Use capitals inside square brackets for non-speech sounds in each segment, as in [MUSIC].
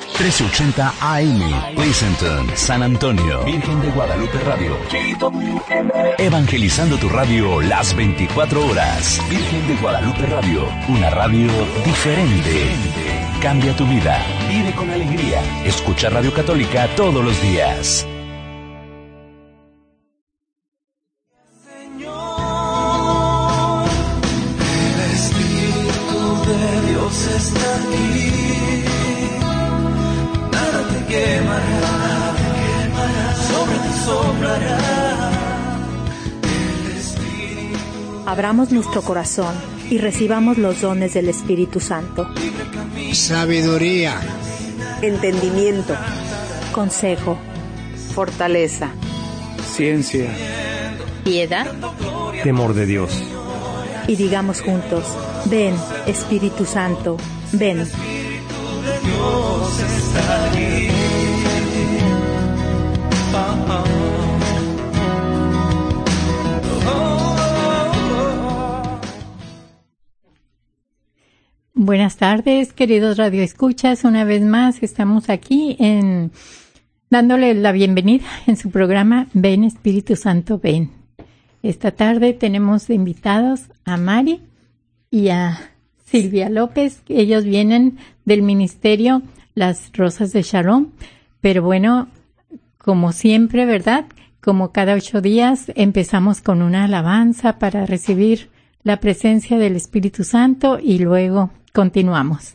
1380 AM, Pleasanton, San Antonio, Virgen de Guadalupe Radio. Evangelizando tu radio las 24 horas. Virgen de Guadalupe Radio, una radio diferente. Cambia tu vida. Vive con alegría. Escucha Radio Católica todos los días. Señor, el Espíritu de Dios está aquí. Nada te quemará, nada te quemará, sobre ti sobrará. El Espíritu Abramos nuestro corazón y recibamos los dones del Espíritu Santo. sabiduría, entendimiento, Consejo, fortaleza, ciencia, piedad temor de Dios. y digamos juntos, ven Espíritu Santo, ven. Buenas tardes, queridos radioescuchas. Una vez más estamos aquí en dándole la bienvenida en su programa Ven Espíritu Santo Ven. Esta tarde tenemos invitados a Mari y a Silvia López. Ellos vienen del ministerio Las Rosas de Shalom. Pero bueno, como siempre, ¿verdad? Como cada ocho días empezamos con una alabanza para recibir la presencia del Espíritu Santo y luego continuamos.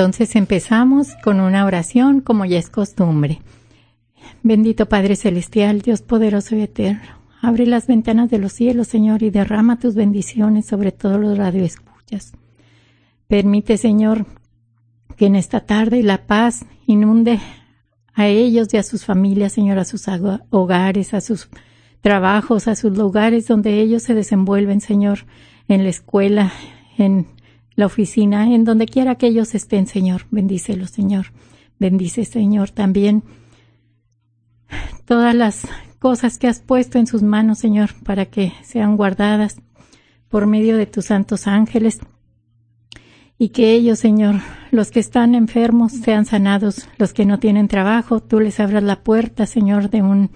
Entonces empezamos con una oración como ya es costumbre. Bendito Padre Celestial, Dios poderoso y eterno, abre las ventanas de los cielos, Señor, y derrama tus bendiciones sobre todos los radioescuchas. Permite, Señor, que en esta tarde la paz inunde a ellos y a sus familias, Señor, a sus hogares, a sus trabajos, a sus lugares donde ellos se desenvuelven, Señor, en la escuela, en la oficina, en donde quiera que ellos estén, Señor. Bendícelos, Señor. Bendice, Señor, también todas las cosas que has puesto en sus manos, Señor, para que sean guardadas por medio de tus santos ángeles. Y que ellos, Señor, los que están enfermos sean sanados, los que no tienen trabajo, tú les abras la puerta, Señor, de un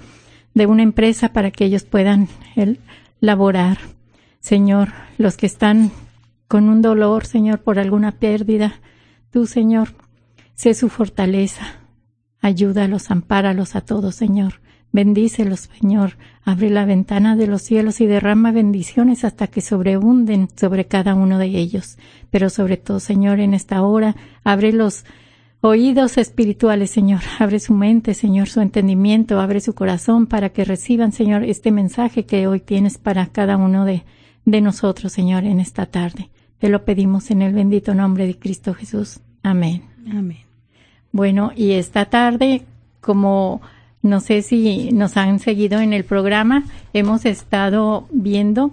de una empresa para que ellos puedan el, laborar. Señor, los que están con un dolor, Señor, por alguna pérdida, tú, Señor, sé su fortaleza. Ayúdalos, ampáralos a todos, Señor. Bendícelos, Señor. Abre la ventana de los cielos y derrama bendiciones hasta que sobrehunden sobre cada uno de ellos. Pero sobre todo, Señor, en esta hora, abre los oídos espirituales, Señor. Abre su mente, Señor, su entendimiento, abre su corazón para que reciban, Señor, este mensaje que hoy tienes para cada uno de, de nosotros, Señor, en esta tarde. Te lo pedimos en el bendito nombre de Cristo Jesús. Amén. Amén. Bueno, y esta tarde, como no sé si nos han seguido en el programa, hemos estado viendo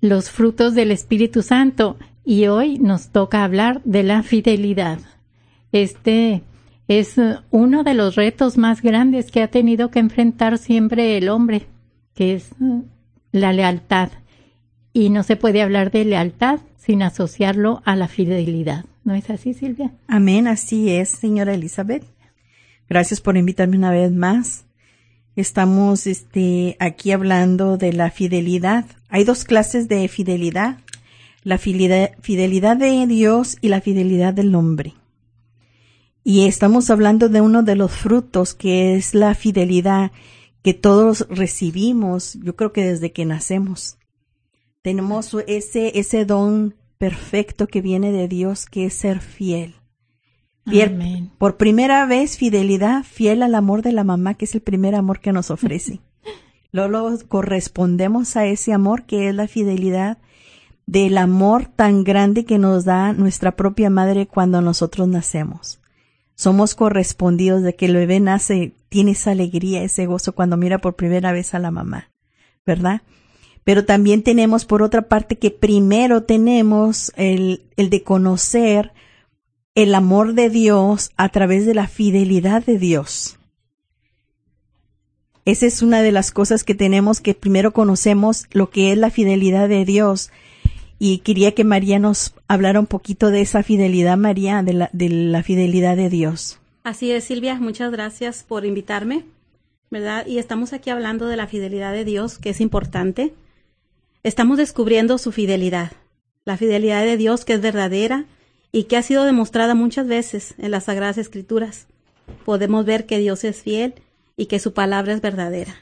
los frutos del Espíritu Santo y hoy nos toca hablar de la fidelidad. Este es uno de los retos más grandes que ha tenido que enfrentar siempre el hombre, que es la lealtad. Y no se puede hablar de lealtad sin asociarlo a la fidelidad. ¿No es así, Silvia? Amén, así es, señora Elizabeth. Gracias por invitarme una vez más. Estamos este, aquí hablando de la fidelidad. Hay dos clases de fidelidad. La fidelidad de Dios y la fidelidad del hombre. Y estamos hablando de uno de los frutos que es la fidelidad que todos recibimos, yo creo que desde que nacemos. Tenemos ese, ese don perfecto que viene de Dios, que es ser fiel. Fiel, por primera vez, fidelidad, fiel al amor de la mamá, que es el primer amor que nos ofrece. [LAUGHS] Luego correspondemos a ese amor que es la fidelidad del amor tan grande que nos da nuestra propia madre cuando nosotros nacemos somos correspondidos de que el bebé nace, tiene esa alegría, ese gozo cuando mira por primera vez a la mamá, ¿verdad? Pero también tenemos por otra parte que primero tenemos el, el de conocer el amor de Dios a través de la fidelidad de Dios. Esa es una de las cosas que tenemos que primero conocemos lo que es la fidelidad de Dios y quería que María nos hablara un poquito de esa fidelidad, María, de la, de la fidelidad de Dios. Así es, Silvia, muchas gracias por invitarme, ¿verdad? Y estamos aquí hablando de la fidelidad de Dios, que es importante. Estamos descubriendo su fidelidad, la fidelidad de Dios que es verdadera y que ha sido demostrada muchas veces en las Sagradas Escrituras. Podemos ver que Dios es fiel y que su palabra es verdadera.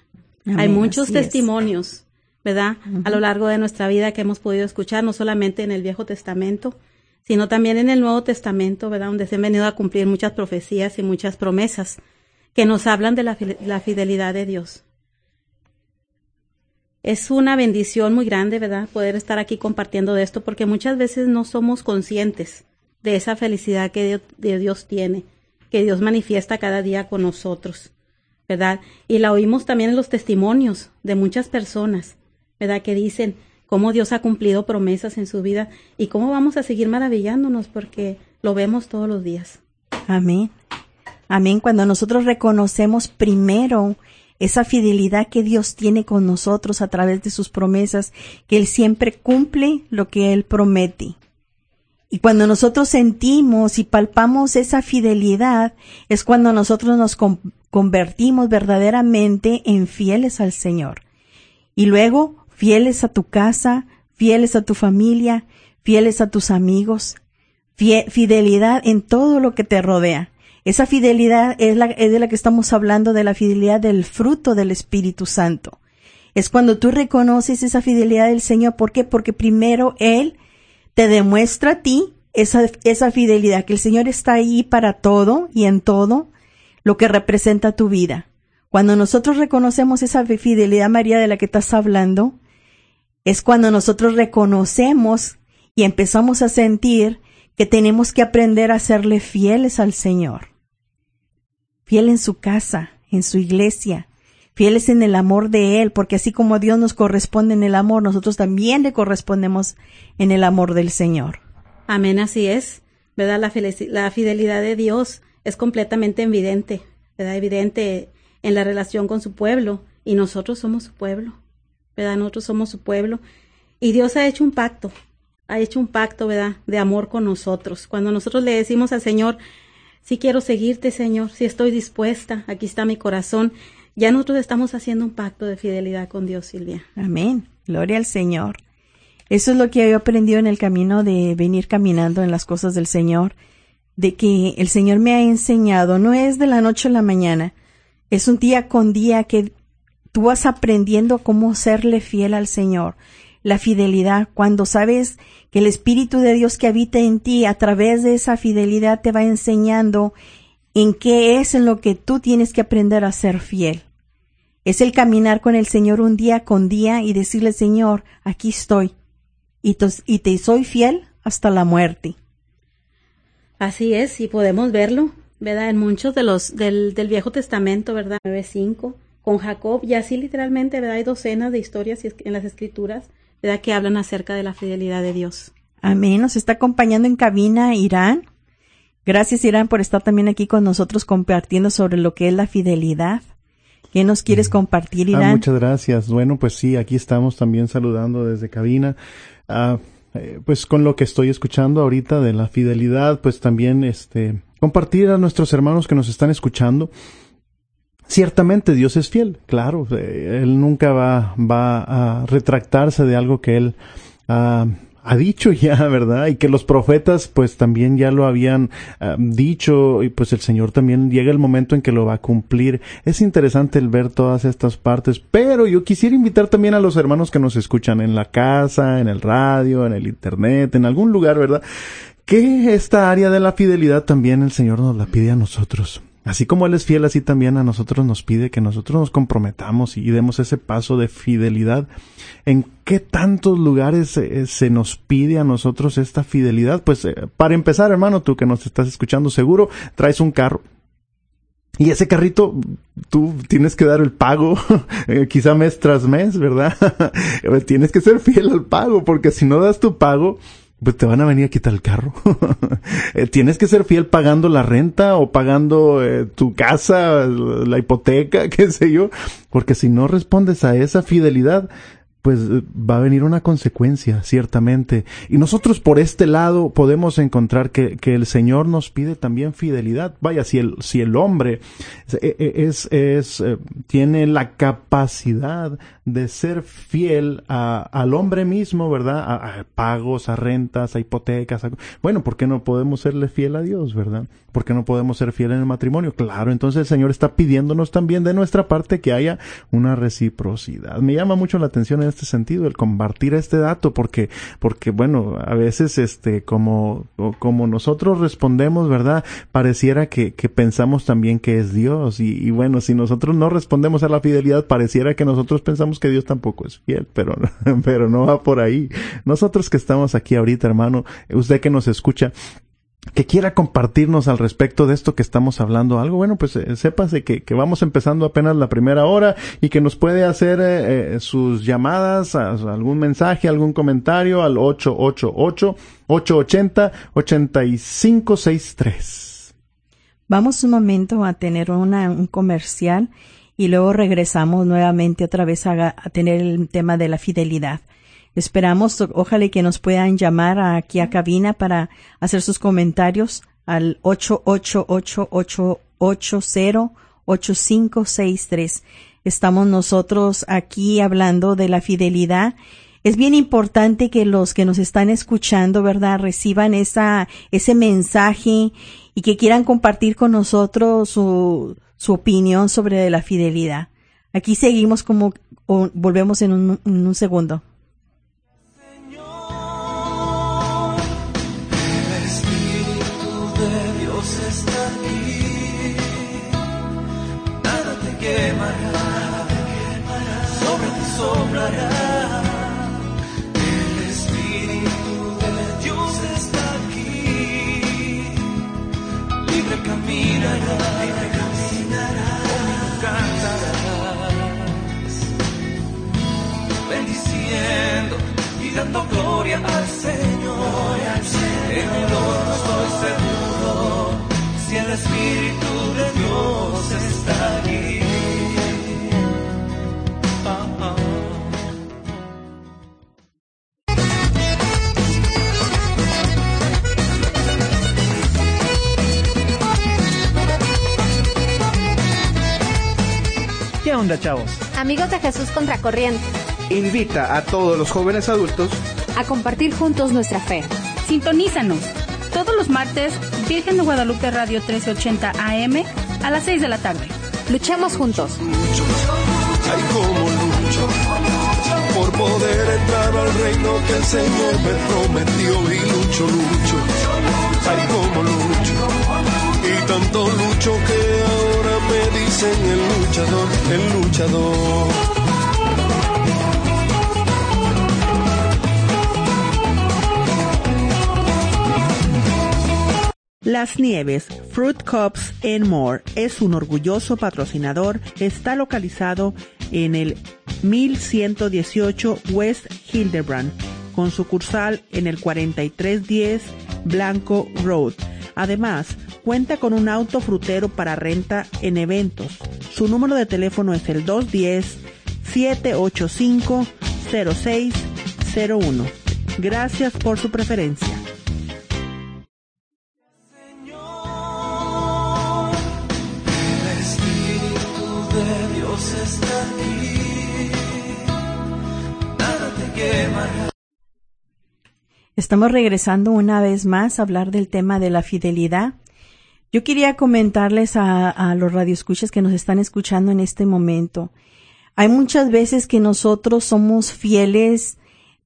Hay muchos testimonios ¿verdad? A lo largo de nuestra vida que hemos podido escuchar, no solamente en el Viejo Testamento, sino también en el Nuevo Testamento, ¿verdad? Donde se han venido a cumplir muchas profecías y muchas promesas que nos hablan de la, la fidelidad de Dios. Es una bendición muy grande, ¿verdad? Poder estar aquí compartiendo de esto, porque muchas veces no somos conscientes de esa felicidad que Dios, Dios tiene, que Dios manifiesta cada día con nosotros, ¿verdad? Y la oímos también en los testimonios de muchas personas ¿verdad? Que dicen cómo Dios ha cumplido promesas en su vida y cómo vamos a seguir maravillándonos porque lo vemos todos los días. Amén. Amén. Cuando nosotros reconocemos primero esa fidelidad que Dios tiene con nosotros a través de sus promesas, que Él siempre cumple lo que Él promete. Y cuando nosotros sentimos y palpamos esa fidelidad, es cuando nosotros nos convertimos verdaderamente en fieles al Señor. Y luego fieles a tu casa, fieles a tu familia, fieles a tus amigos, fidelidad en todo lo que te rodea. Esa fidelidad es, la, de la que estamos hablando, de la fidelidad del fruto del Espíritu Santo. Es cuando tú reconoces esa fidelidad del Señor. ¿Por qué? Porque primero Él te demuestra a ti esa, esa fidelidad, que el Señor está ahí para todo y en todo lo que representa tu vida. Cuando nosotros reconocemos esa fidelidad, María, de la que estás hablando, es cuando nosotros reconocemos y empezamos a sentir que tenemos que aprender a serle fieles al Señor. Fiel en su casa, en su iglesia, fieles en el amor de Él, porque así como Dios nos corresponde en el amor, nosotros también le correspondemos en el amor del Señor. Amén, así es. ¿Verdad? La, fidelidad de Dios es completamente evidente, ¿verdad? Evidente en la relación con su pueblo y nosotros somos su pueblo. Nosotros somos su pueblo y Dios ha hecho un pacto, ha hecho un pacto, ¿verdad? De amor con nosotros. Cuando nosotros le decimos al Señor, si quiero seguirte, Señor, si estoy dispuesta, aquí está mi corazón, ya nosotros estamos haciendo un pacto de fidelidad con Dios, Silvia. Amén. Gloria al Señor. Eso es lo que he aprendido en el camino de venir caminando en las cosas del Señor, de que el Señor me ha enseñado, no es de la noche a la mañana, es un día con día que tú vas aprendiendo cómo serle fiel al Señor. La fidelidad, cuando sabes que el Espíritu de Dios que habita en ti a través de esa fidelidad te va enseñando en qué es en lo que tú tienes que aprender a ser fiel. Es el caminar con el Señor un día con día y decirle, Señor, aquí estoy. Y, y te soy fiel hasta la muerte. Así es, y podemos verlo, ¿verdad? En muchos de los del, del Viejo Testamento, ¿verdad? 9.5, con Jacob, y así literalmente, ¿verdad? Hay docenas de historias en las escrituras, ¿verdad? Que hablan acerca de la fidelidad de Dios. Amén. Nos está acompañando en cabina Irán. Gracias, Irán, por estar también aquí con nosotros compartiendo sobre lo que es la fidelidad. ¿Qué nos quieres compartir, Ah, Irán? muchas gracias. Bueno, pues sí, aquí estamos también saludando desde cabina. Ah, eh, pues con lo que estoy escuchando ahorita de la fidelidad, pues también este compartir a nuestros hermanos que nos están escuchando. Ciertamente Dios es fiel, claro, eh, él nunca va va a retractarse de algo que él ah, ha dicho [LAUGHS] ya, ¿verdad? Y que los profetas pues también ya lo habían ah, dicho y pues el Señor también llega el momento en que lo va a cumplir. Es interesante el ver todas estas partes, pero yo quisiera invitar también a los hermanos que nos escuchan en la casa, en el radio, en el internet, en algún lugar, ¿verdad? Que esta área de la fidelidad también el Señor nos la pide a nosotros. Así como Él es fiel, así también a nosotros nos pide que nosotros nos comprometamos y demos ese paso de fidelidad. ¿En qué tantos lugares eh, se nos pide a nosotros esta fidelidad? Pues eh, para empezar, hermano, tú que nos estás escuchando, seguro traes un carro. Y ese carrito, tú tienes que dar el pago, [LAUGHS] eh, quizá mes tras mes, ¿verdad? [LAUGHS] tienes que ser fiel al pago, porque si no das tu pago, pues te van a venir a quitar el carro. [LAUGHS] Eh, Tienes que ser fiel pagando la renta o pagando eh, tu casa, la hipoteca, [LAUGHS] qué sé yo, porque si no respondes a esa fidelidad, pues eh, va a venir una consecuencia, ciertamente. Y nosotros por este lado podemos encontrar que, que el Señor nos pide también fidelidad. Vaya, si el, si el hombre es, es, es, eh, tiene la capacidad de ser fiel al hombre mismo, ¿verdad? A, pagos, a rentas, a hipotecas. a- bueno, ¿por qué no podemos serle fiel a Dios, verdad? ¿Por qué no podemos ser fiel en el matrimonio? Claro, entonces el Señor está pidiéndonos también de nuestra parte que haya una reciprocidad. Me llama mucho la atención en este sentido el compartir este dato porque, porque bueno, a veces este, como, como nosotros respondemos, ¿verdad? Pareciera que, que pensamos también que es Dios y, y bueno, si nosotros no respondemos a la fidelidad, pareciera que nosotros pensamos que Dios tampoco es fiel, pero, [LAUGHS] pero no va por ahí. Nosotros que estamos aquí ahorita, hermano, usted que nos escucha, que quiera compartirnos al respecto de esto que estamos hablando algo, bueno, pues eh, sépase que, que vamos empezando apenas la primera hora y que nos puede hacer eh, eh, sus llamadas, algún mensaje, algún comentario al 888-880-8563. Vamos un momento a tener una, un comercial y luego regresamos nuevamente otra vez a tener el tema de la fidelidad. Esperamos, ojalá que nos puedan llamar aquí a cabina para hacer sus comentarios al 888-880-8563. Estamos nosotros aquí hablando de la fidelidad. Es bien importante que los que nos están escuchando, ¿verdad?, reciban esa, ese mensaje y que quieran compartir con nosotros su, su opinión sobre la fidelidad. Aquí seguimos como, volvemos en un, en un segundo. Dando gloria al Señor. En el horno estoy seguro, si el Espíritu de Dios está aquí. Ah, ah. ¿Qué onda, chavos? Amigos de Jesús Contracorriente. Invita a todos los jóvenes adultos A compartir juntos nuestra fe. Sintonízanos. Todos los martes, Virgen de Guadalupe Radio 1380 AM a las 6 de la tarde. Luchemos juntos. Ay, cómo lucho por poder entrar al reino que el Señor me prometió y lucho, lucho. Ay, cómo lucho. Y tanto lucho que ahora me dicen el luchador, el luchador. Las Nieves, Fruit Cups and More es un orgulloso patrocinador. Está localizado en el 1118 West Hildebrand, con sucursal en el 4310 Blanco Road. Además, cuenta con un auto frutero para renta en eventos. Su número de teléfono es el 210-785-0601. Gracias por su preferencia. Estamos regresando una vez más a hablar del tema de la fidelidad. Yo quería comentarles a, a los radioescuchas que nos están escuchando en este momento. Hay muchas veces que nosotros somos fieles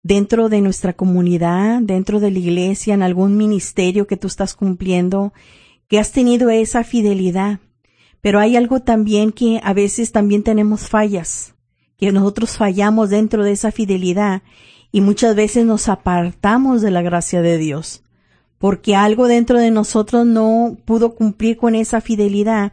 dentro de nuestra comunidad, dentro de la iglesia, en algún ministerio que tú estás cumpliendo, que has tenido esa fidelidad. Pero hay algo también que a veces también tenemos fallas, que nosotros fallamos dentro de esa fidelidad y muchas veces nos apartamos de la gracia de Dios, porque algo dentro de nosotros no pudo cumplir con esa fidelidad.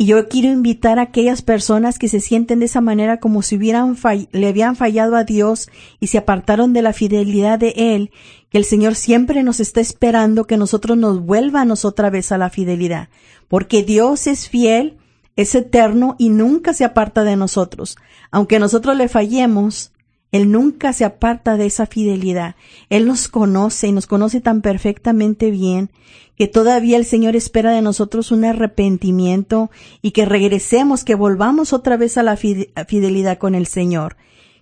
Y yo quiero invitar a aquellas personas que se sienten de esa manera como si hubieran le habían fallado a Dios y se apartaron de la fidelidad de Él, que el Señor siempre nos está esperando que nosotros nos vuelvamos otra vez a la fidelidad, porque Dios es fiel, es eterno y nunca se aparta de nosotros. Aunque nosotros le fallemos, Él nunca se aparta de esa fidelidad. Él nos conoce y nos conoce tan perfectamente bien que todavía el Señor espera de nosotros un arrepentimiento y que regresemos, que volvamos otra vez a la fidelidad con el Señor.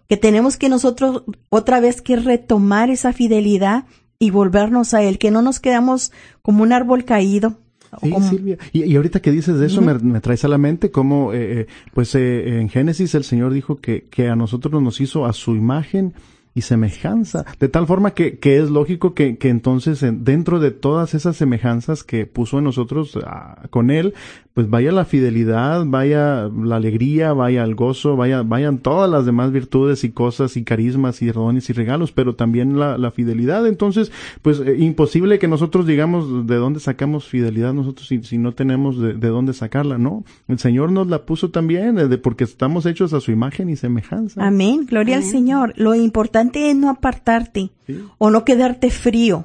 Que tenemos que nosotros otra vez que retomar esa fidelidad y volvernos a Él, que no nos quedamos como un árbol caído. Sí, Silvia. Y, y ahorita que dices de eso, me, me traes a la mente cómo, eh, eh, pues eh, en Génesis el Señor dijo que, que a nosotros nos hizo a su imagen y semejanza, de tal forma que, que es lógico que, que entonces en- dentro de todas esas semejanzas que puso en nosotros ah, con Él, pues vaya la fidelidad, vaya la alegría, vaya el gozo, vaya, vayan todas las demás virtudes y cosas y carismas y dones y regalos, pero también la, la fidelidad. Entonces, pues eh, imposible que nosotros digamos de dónde sacamos fidelidad nosotros si, si no tenemos de, de dónde sacarla, ¿no? El Señor nos la puso también, eh, de- porque estamos hechos a su imagen y semejanza. Amén, gloria al Señor. Lo importante es no apartarte o no quedarte frío.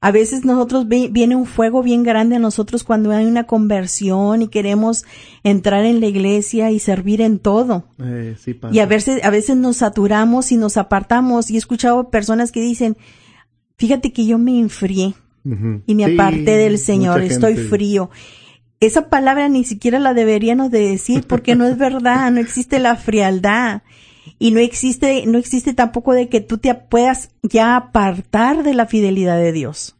A veces nosotros viene un fuego bien grande a nosotros cuando hay una conversión y queremos entrar en la iglesia y servir en todo. Eh, sí pasa. Y a veces, a veces nos saturamos y nos apartamos. Y he escuchado personas que dicen, fíjate que yo me enfrié y me Sí, aparté del Señor, estoy frío. Esa palabra ni siquiera la deberíamos de decir porque no es verdad, no existe la frialdad y no existe, no existe tampoco de que tú te puedas ya apartar de la fidelidad de Dios.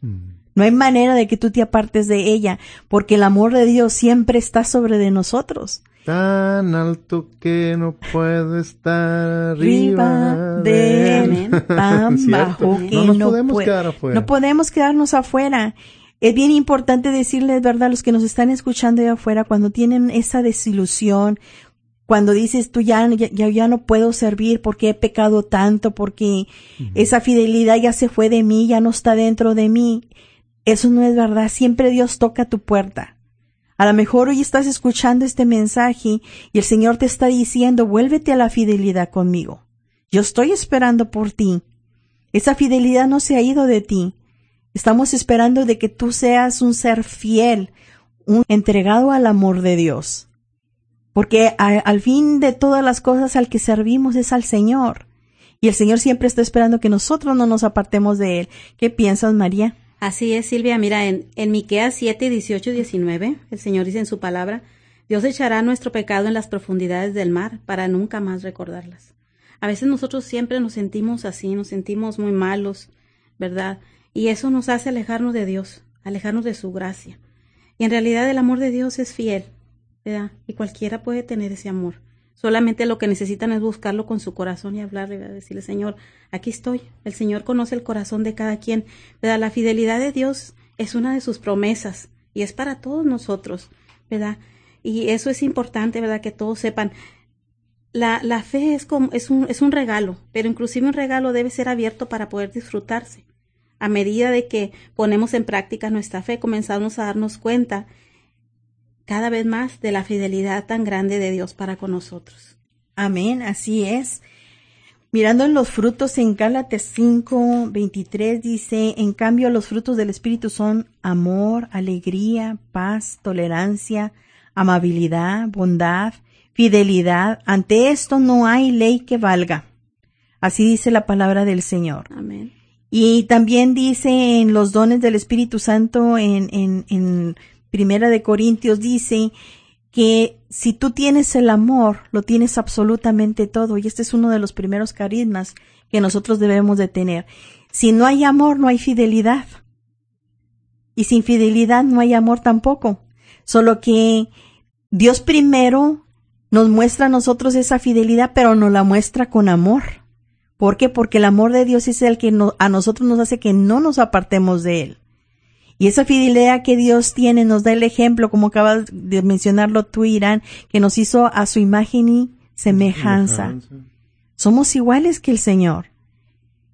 No hay manera de que tú te apartes de ella porque el amor de Dios siempre está sobre de nosotros. Tan alto que no puede estar Arriba de él, [LAUGHS] tan bajo que no nos no podemos puede- quedar afuera. No podemos quedarnos afuera. Es bien importante decirles, ¿verdad? A los que nos están escuchando de afuera, cuando tienen esa desilusión, cuando dices tú ya, ya, ya- no puedo servir porque he pecado tanto, porque esa fidelidad ya se fue de mí, ya no está dentro de mí. Eso no es verdad. Siempre Dios toca tu puerta. A lo mejor hoy estás escuchando este mensaje y el Señor te está diciendo, vuélvete a la fidelidad conmigo. Yo estoy esperando por ti. Esa fidelidad no se ha ido de ti. Estamos esperando de que tú seas un ser fiel, un entregado al amor de Dios. Porque al fin de todas las cosas al que servimos es al Señor. Y el Señor siempre está esperando que nosotros no nos apartemos de Él. ¿Qué piensas, María? Así es, Silvia. Mira, en, en Miqueas 7, 18 y 19, el Señor dice en su palabra, Dios echará nuestro pecado en las profundidades del mar para nunca más recordarlas. A veces nosotros siempre nos sentimos así, nos sentimos muy malos, ¿verdad? Y eso nos hace alejarnos de Dios, alejarnos de su gracia. Y en realidad el amor de Dios es fiel, Y cualquiera puede tener ese amor. Solamente lo que necesitan es buscarlo con su corazón y hablarle, decirle, Señor, aquí estoy. El Señor conoce el corazón de cada quien. La fidelidad de Dios es una de sus promesas y es para todos nosotros, ¿verdad? Y eso es importante, ¿verdad? Que todos sepan. La, la fe es, como, es, un, es un regalo, pero inclusive un regalo debe ser abierto para poder disfrutarse. A medida de que ponemos en práctica nuestra fe, comenzamos a darnos cuenta cada vez más de la fidelidad tan grande de Dios para con nosotros. Amén, así es. Mirando en los frutos en Gálatas 5, 23 dice, en cambio los frutos del Espíritu son amor, alegría, paz, tolerancia, amabilidad, bondad, fidelidad. Ante esto no hay ley que valga. Así dice la palabra del Señor. Amén. Y también dice en los dones del Espíritu Santo en, en, en Primera de Corintios dice que si tú tienes el amor, lo tienes absolutamente todo. Y este es uno de los primeros carismas que nosotros debemos de tener. Si no hay amor, no hay fidelidad. Y sin fidelidad no hay amor tampoco. Solo que Dios primero nos muestra a nosotros esa fidelidad, pero nos la muestra con amor. ¿Por qué? Porque el amor de Dios es el que a nosotros nos hace que no nos apartemos de Él. Y esa fidelidad que Dios tiene nos da el ejemplo, como acabas de mencionarlo tú, Irán, que nos hizo a su imagen y semejanza. Somos iguales que el Señor.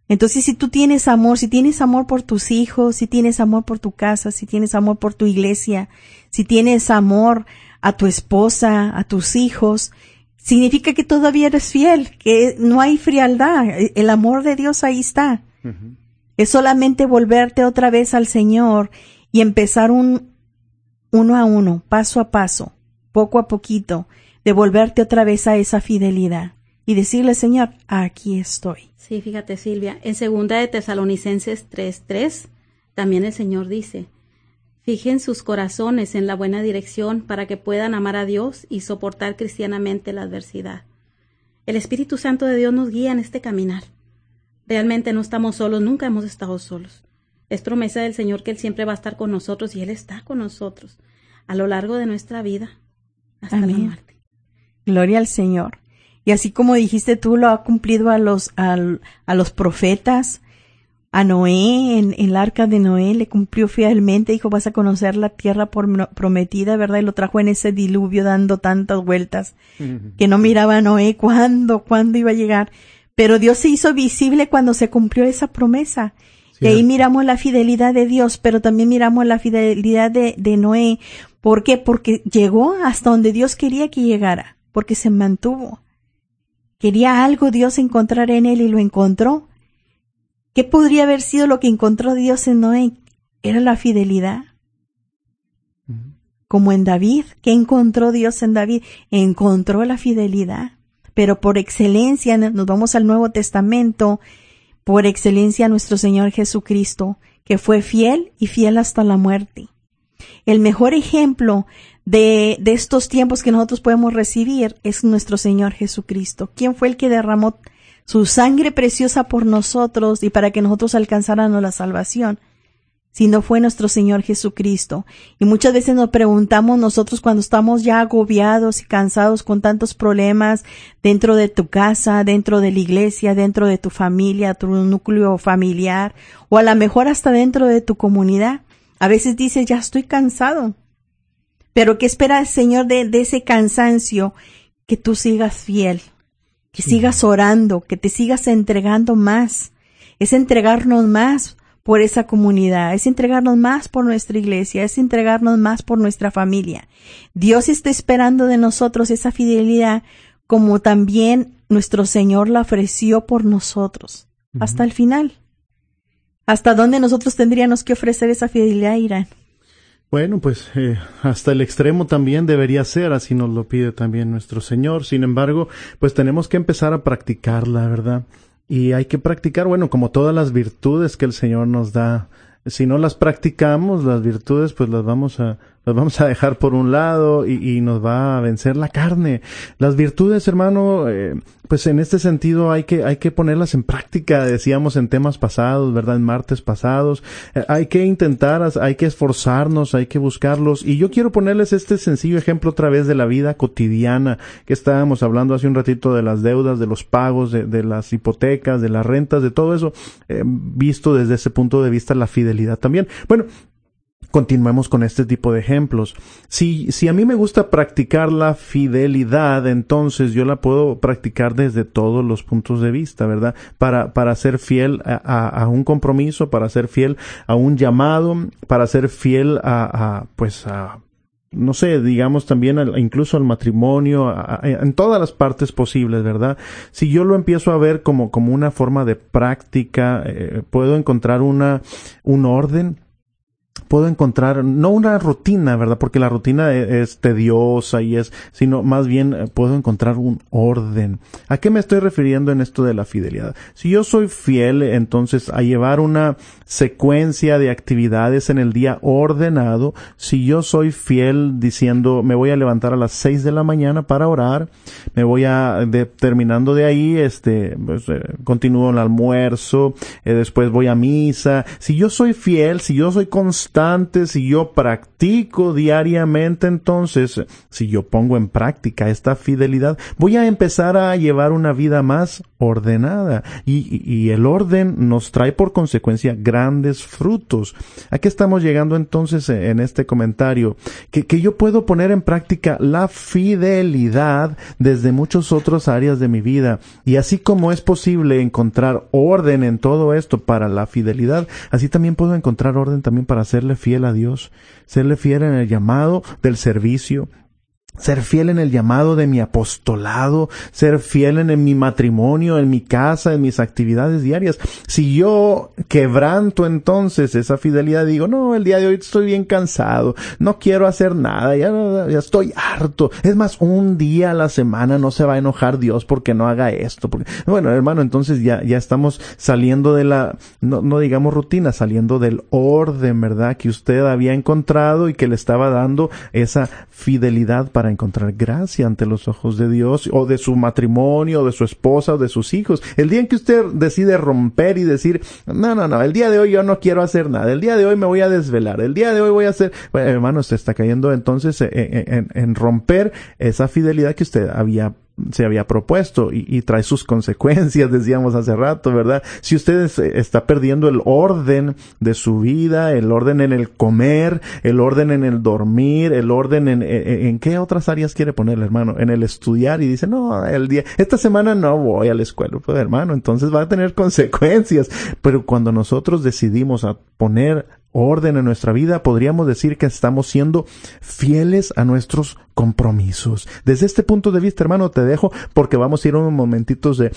Entonces, si tú tienes amor, si tienes amor por tus hijos, si tienes amor por tu casa, si tienes amor por tu iglesia, si tienes amor a tu esposa, a tus hijos, significa que todavía eres fiel, que no hay frialdad. El amor de Dios ahí está. Es solamente volverte otra vez al Señor y empezar un uno a uno, paso a paso, poco a poquito, de volverte otra vez a esa fidelidad y decirle, Señor, aquí estoy. Sí, fíjate Silvia, en segunda de Tesalonicenses 3:3 también el Señor dice, fijen sus corazones en la buena dirección para que puedan amar a Dios y soportar cristianamente la adversidad. El Espíritu Santo de Dios nos guía en este caminar. Realmente no estamos solos, nunca hemos estado solos. Es promesa del Señor que Él siempre va a estar con nosotros y Él está con nosotros a lo largo de nuestra vida hasta la Amén. muerte. Gloria al Señor. Y así como dijiste tú, lo ha cumplido a los, al- a los profetas, a Noé, en, en el arca de Noé, le cumplió fielmente, dijo, vas a conocer la tierra por- prometida, ¿verdad? Y lo trajo en ese diluvio dando tantas vueltas que no miraba a Noé cuándo, cuándo iba a llegar. Pero Dios se hizo visible cuando se cumplió esa promesa. Y ahí miramos la fidelidad de Dios, pero también miramos la fidelidad de, de Noé. ¿Por qué? Porque llegó hasta donde Dios quería que llegara, porque se mantuvo. Quería algo Dios encontrar en él y lo encontró. ¿Qué podría haber sido lo que encontró Dios en Noé? Era la fidelidad. Como en David, ¿qué encontró Dios en David? Encontró la fidelidad. Pero por excelencia, nos vamos al Nuevo Testamento, por excelencia nuestro Señor Jesucristo, que fue fiel y fiel hasta la muerte. El mejor ejemplo de, de estos tiempos que nosotros podemos recibir es nuestro Señor Jesucristo. ¿Quién fue el que derramó su sangre preciosa por nosotros y para que nosotros alcanzáramos la salvación? Si no fue nuestro Señor Jesucristo. Y muchas veces nos preguntamos nosotros cuando estamos ya agobiados y cansados con tantos problemas dentro de tu casa, dentro de la iglesia, dentro de tu familia, tu núcleo familiar, o a lo mejor hasta dentro de tu comunidad. A veces dices, ya estoy cansado. Pero ¿qué espera el Señor de, de ese cansancio? Que tú sigas fiel, que sigas orando, que te sigas entregando más. Es entregarnos más por esa comunidad, es entregarnos más por nuestra iglesia, es entregarnos más por nuestra familia. Dios está esperando de nosotros esa fidelidad como también nuestro Señor la ofreció por nosotros, hasta el final. ¿Hasta dónde nosotros tendríamos que ofrecer esa fidelidad, Irán? Bueno, pues eh, hasta el extremo también debería ser, así nos lo pide también nuestro Señor. Sin embargo, pues tenemos que empezar a practicarla, ¿verdad? Y hay que practicar, bueno, como todas las virtudes que el Señor nos da. Si no las practicamos, las virtudes, pues las vamos a, las vamos a dejar por un lado y, nos va a vencer la carne. Las virtudes, hermano, eh, pues en este sentido hay que, hay que ponerlas en práctica, decíamos en temas pasados, ¿verdad? En martes pasados. Eh, hay que intentar, hay que esforzarnos, hay que buscarlos. Y yo quiero ponerles este sencillo ejemplo otra vez de la vida cotidiana que estábamos hablando hace un ratito de las deudas, de los pagos, de, de las hipotecas, de las rentas, de todo eso, eh, visto desde ese punto de vista la fidelidad también. Bueno, continuemos con este tipo de ejemplos. Si, si a mí me gusta practicar la fidelidad, entonces yo la puedo practicar desde todos los puntos de vista, ¿verdad? Para, para ser fiel a, a un compromiso, para ser fiel a un llamado, para ser fiel a, a pues a no sé, digamos también al, incluso al matrimonio, a, a, en todas las partes posibles, ¿verdad? Si yo lo empiezo a ver como, como una forma de práctica, eh, puedo encontrar una, un orden, puedo encontrar, no una rutina, ¿verdad? Porque la rutina es, es, tediosa y es, sino más bien eh, puedo encontrar un orden. ¿A qué me estoy refiriendo en esto de la fidelidad? Si yo soy fiel, entonces a llevar una secuencia de actividades en el día ordenado, si yo soy fiel diciendo me voy a levantar a las seis de la mañana para orar, me voy a, de, terminando de ahí, este, pues, eh, continúo el almuerzo, eh, después voy a misa, si yo soy fiel, si yo soy constante, si yo practico diariamente, entonces, si yo pongo en práctica esta fidelidad, voy a empezar a llevar una vida más ordenada y, el orden nos trae por consecuencia grandes frutos. Aquí estamos llegando entonces en este comentario, que, que yo puedo poner en práctica la fidelidad desde muchas otras áreas de mi vida. Y así como es posible encontrar orden en todo esto para la fidelidad, así también puedo encontrar orden también para serle fiel a Dios, serle fiel en el llamado del servicio, ser fiel en el llamado de mi apostolado, ser fiel en, mi matrimonio, en mi casa, en mis actividades diarias. Si yo quebranto entonces esa fidelidad, digo, no, el día de hoy estoy bien cansado, no quiero hacer nada, ya, ya estoy harto. Es más, un día a la semana no se va a enojar Dios porque no haga esto. Bueno, hermano, entonces ya, ya estamos saliendo de la, no, no digamos rutina, saliendo del orden, ¿verdad? Que usted había encontrado y que le estaba dando esa fidelidad para encontrar gracia ante los ojos de Dios o de su matrimonio, o de su esposa o de sus hijos. El día en que usted decide romper y decir, no, no, no, el día de hoy yo no quiero hacer nada, el día de hoy me voy a desvelar, el día de hoy voy a hacer, bueno, hermano, usted está cayendo entonces en, en, en romper esa fidelidad que usted había se había propuesto y, trae sus consecuencias, [LAUGHS] decíamos hace rato, ¿verdad? Si usted está perdiendo el orden de su vida, el orden en el comer, el orden en el dormir, el orden en, en, en qué otras áreas quiere poner, hermano, en el estudiar y dice, no, el día, esta semana no voy a la escuela, pues hermano, entonces va a tener [LAUGHS] consecuencias. Pero cuando nosotros decidimos a poner orden en nuestra vida, podríamos decir que estamos siendo fieles a nuestros compromisos. Desde este punto de vista, hermano, te dejo porque vamos a ir unos momentitos de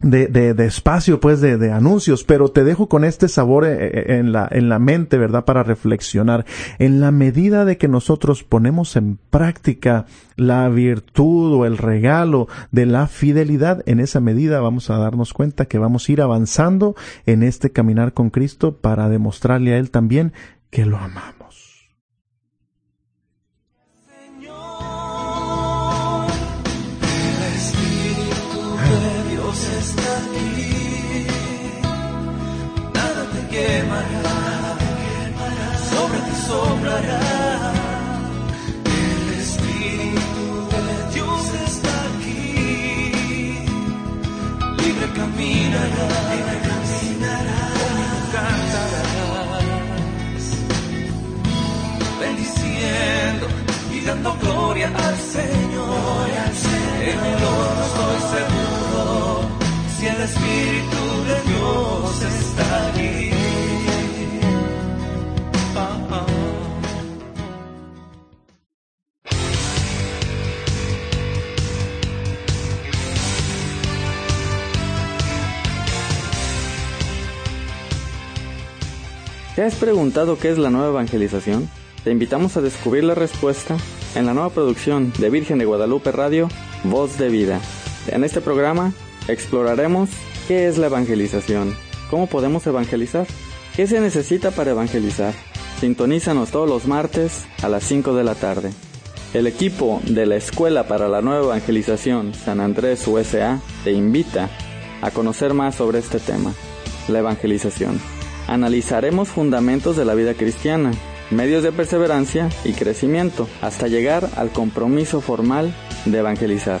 de, de, de, espacio, pues, de, de, anuncios, pero te dejo con este sabor en la, en la mente, ¿verdad? Para reflexionar. En la medida de que nosotros ponemos en práctica la virtud o el regalo de la fidelidad, en esa medida vamos a darnos cuenta que vamos a ir avanzando en este caminar con Cristo para demostrarle a Él también que lo amamos. dando gloria al Señor. En el otro estoy seguro, si el Espíritu de Dios está aquí. ¿Te has preguntado qué es la nueva evangelización? Te invitamos a descubrir la respuesta en la nueva producción de Virgen de Guadalupe Radio, Voz de Vida. En este programa exploraremos qué es la evangelización, cómo podemos evangelizar, qué se necesita para evangelizar. Sintonízanos todos los martes a las 5 de la tarde. El equipo de la Escuela para la Nueva Evangelización San Andrés USA te invita a conocer más sobre este tema, la evangelización. Analizaremos fundamentos de la vida cristiana, medios de perseverancia y crecimiento, hasta llegar al compromiso formal de evangelizar.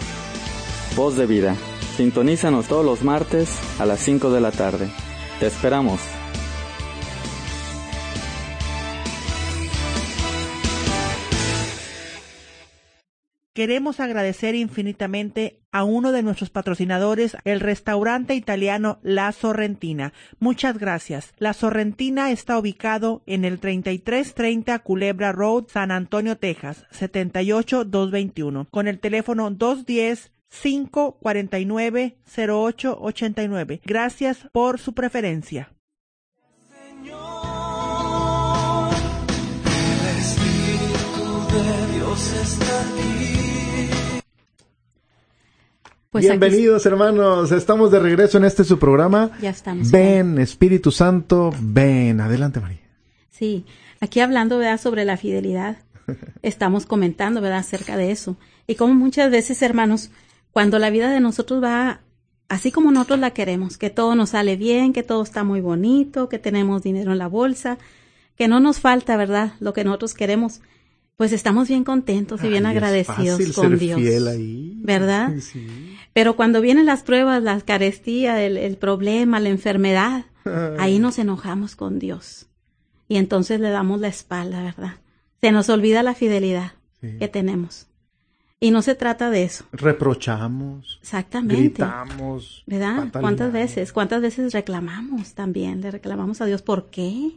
Voz de vida. Sintonízanos todos los martes a las 5 de la tarde. Te esperamos. Queremos agradecer infinitamente a uno de nuestros patrocinadores, el restaurante italiano La Sorrentina. Muchas gracias. La Sorrentina está ubicado en el 3330 Culebra Road, San Antonio, Texas, 78221, con el teléfono 210 549 0889. Gracias por su preferencia. El Espíritu de Dios está aquí. Pues Bienvenidos hermanos, estamos de regreso en este su programa. Ya estamos. Ven, Espíritu Santo, ven. Adelante María. Sí, aquí hablando, ¿verdad?, sobre la fidelidad. [LAUGHS] Estamos comentando, ¿verdad?, acerca de eso. Y como muchas veces, hermanos, cuando la vida de nosotros va así como nosotros la queremos, que todo nos sale bien, que todo está muy bonito, que tenemos dinero en la bolsa, que no nos falta, ¿verdad?, lo que nosotros queremos, pues estamos bien contentos y bien Ay, es agradecidos fácil con ser Dios. fiel ahí. ¿Verdad? Sí. Pero cuando vienen las pruebas, la carestía, el, el problema, la enfermedad, ahí nos enojamos con Dios. Y entonces le damos la espalda, ¿verdad? Se nos olvida la fidelidad Sí. que tenemos. Y no se trata de eso. Reprochamos. Exactamente. Gritamos. ¿Verdad? ¿Cuántas veces? ¿Cuántas veces reclamamos también? Le reclamamos a Dios. ¿Por qué?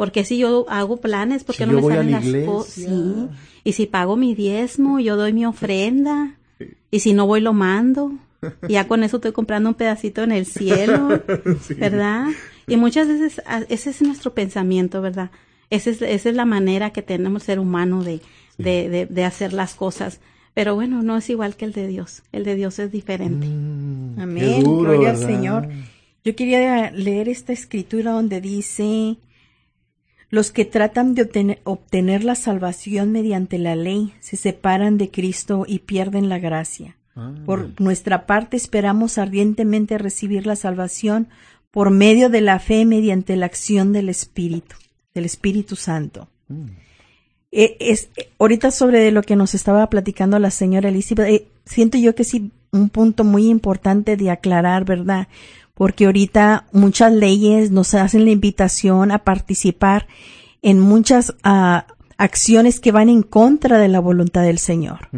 Porque si yo hago planes, ¿por Si qué no yo me voy a salen la las cosas? Sí. Y si pago mi diezmo, yo doy mi ofrenda. Y si no voy, lo mando. Y ya con eso estoy comprando un pedacito en el cielo. [LAUGHS] Sí. ¿Verdad? Y muchas veces ese es nuestro pensamiento, ¿verdad? Esa es, esa es la manera que tenemos el ser humano de, de, de, de hacer las cosas. Pero bueno, no es igual que el de Dios. El de Dios es diferente. Amén. Qué duro, Gloria al. Señor. Yo quería leer esta escritura donde dice, los que tratan de obtener, obtener la salvación mediante la ley se separan de Cristo y pierden la gracia. Ah. Por nuestra parte esperamos ardientemente recibir la salvación por medio de la fe mediante la acción del Espíritu, del Espíritu Santo. Eh, es, eh, ahorita sobre lo que nos estaba platicando la señora Elizabeth, eh, siento yo que sí, un punto muy importante de aclarar, ¿verdad? Porque ahorita muchas leyes nos hacen la invitación a participar en muchas ah, acciones que van en contra de la voluntad del Señor.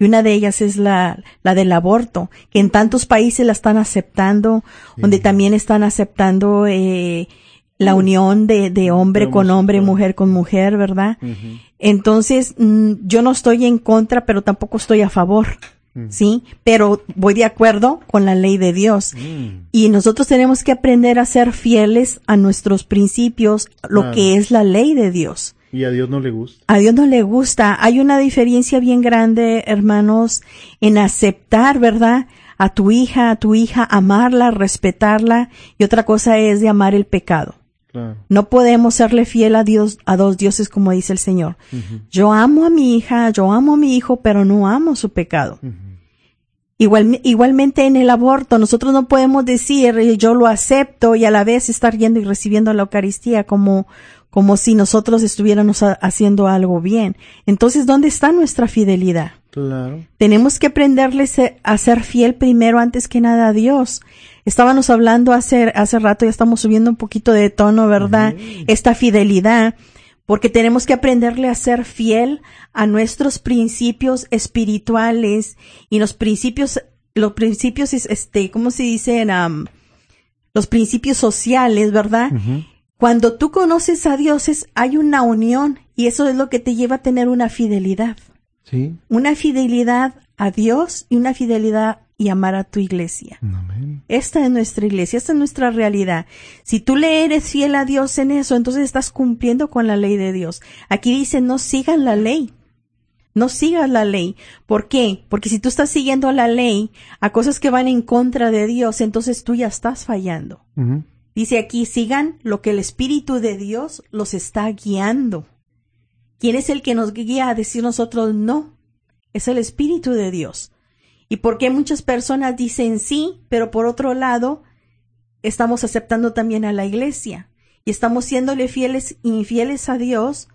Y una de ellas es la, la del aborto, que en tantos países la están aceptando, donde también están aceptando eh, la unión de, de hombre con hombre, mujer con mujer, ¿verdad? Entonces, mm, yo no estoy en contra, pero tampoco estoy a favor. ¿Sí? Pero voy de acuerdo con la ley de Dios. Y nosotros tenemos que aprender a ser fieles a nuestros principios, lo que es la ley de Dios. Y a Dios no le gusta. A Dios no le gusta. Hay una diferencia bien grande, hermanos, en aceptar, ¿verdad? A tu hija, a tu hija, amarla, respetarla. Y otra cosa es de amar el pecado. Claro. No podemos serle fiel a Dios, a dos dioses, como dice el Señor. Yo amo a mi hija, yo amo a mi hijo, pero no amo su pecado. Igual, igualmente en el aborto, nosotros no podemos decir yo lo acepto y a la vez estar yendo y recibiendo la Eucaristía como, como si nosotros estuviéramos ha- haciendo algo bien. Entonces, ¿dónde está nuestra fidelidad? Claro. Tenemos que aprenderle se- a ser fiel primero antes que nada a Dios. Estábamos hablando hace, hace rato, ya estamos subiendo un poquito de tono, ¿verdad? Esta fidelidad, porque tenemos que aprenderle a ser fiel a nuestros principios espirituales y los principios, los principios, es- este, ¿cómo se dicen? Am, los principios sociales, ¿verdad? Cuando tú conoces a Dios es, hay una unión y eso es lo que te lleva a tener una fidelidad Sí. una fidelidad a Dios y una fidelidad y amar a tu iglesia. Esta es nuestra iglesia, esta es nuestra realidad. Si tú le eres fiel a Dios en eso, entonces estás cumpliendo con la ley de Dios. Aquí dice, no sigan la ley. No sigas la ley. ¿Por qué? Porque si tú estás siguiendo la ley a cosas que van en contra de Dios, entonces tú ya estás fallando. Dice aquí, sigan lo que el Espíritu de Dios los está guiando. ¿Quién es el que nos guía a decir nosotros no? Es el Espíritu de Dios. ¿Y por qué muchas personas dicen sí, pero por otro lado estamos aceptando también a la iglesia y estamos siéndole fieles, infieles a Dios,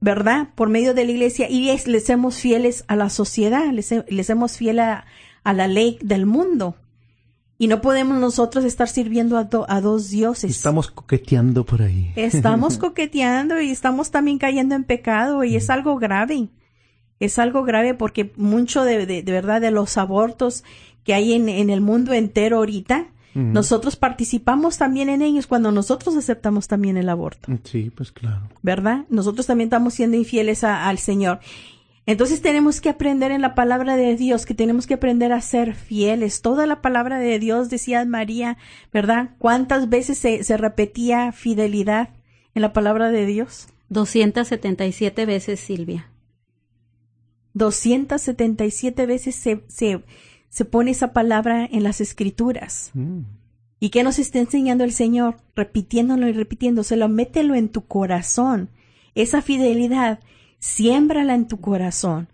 ¿verdad? Por medio de la iglesia y les, les somos fieles a la sociedad, les, les somos fieles a, a la ley del mundo. Y no podemos nosotros estar sirviendo a, do- a dos dioses. Estamos coqueteando por ahí. Estamos [LAUGHS] coqueteando y estamos también cayendo en pecado y es algo grave. Es algo grave porque mucho de, de, de verdad de los abortos que hay en, en el mundo entero ahorita, nosotros participamos también en ellos cuando nosotros aceptamos también el aborto, Sí, pues claro. ¿verdad? Nosotros también estamos siendo infieles a- al Señor. Entonces tenemos que aprender en la palabra de Dios, que tenemos que aprender a ser fieles. Toda la palabra de Dios, decía María, ¿verdad? ¿Cuántas veces se, se repetía fidelidad en la palabra de Dios? 277 veces, Silvia. 277 veces se, se, se pone esa palabra en las escrituras. ¿Y qué nos está enseñando el Señor? Repitiéndolo y repitiéndoselo, mételo en tu corazón. Esa fidelidad, siémbrala en tu corazón.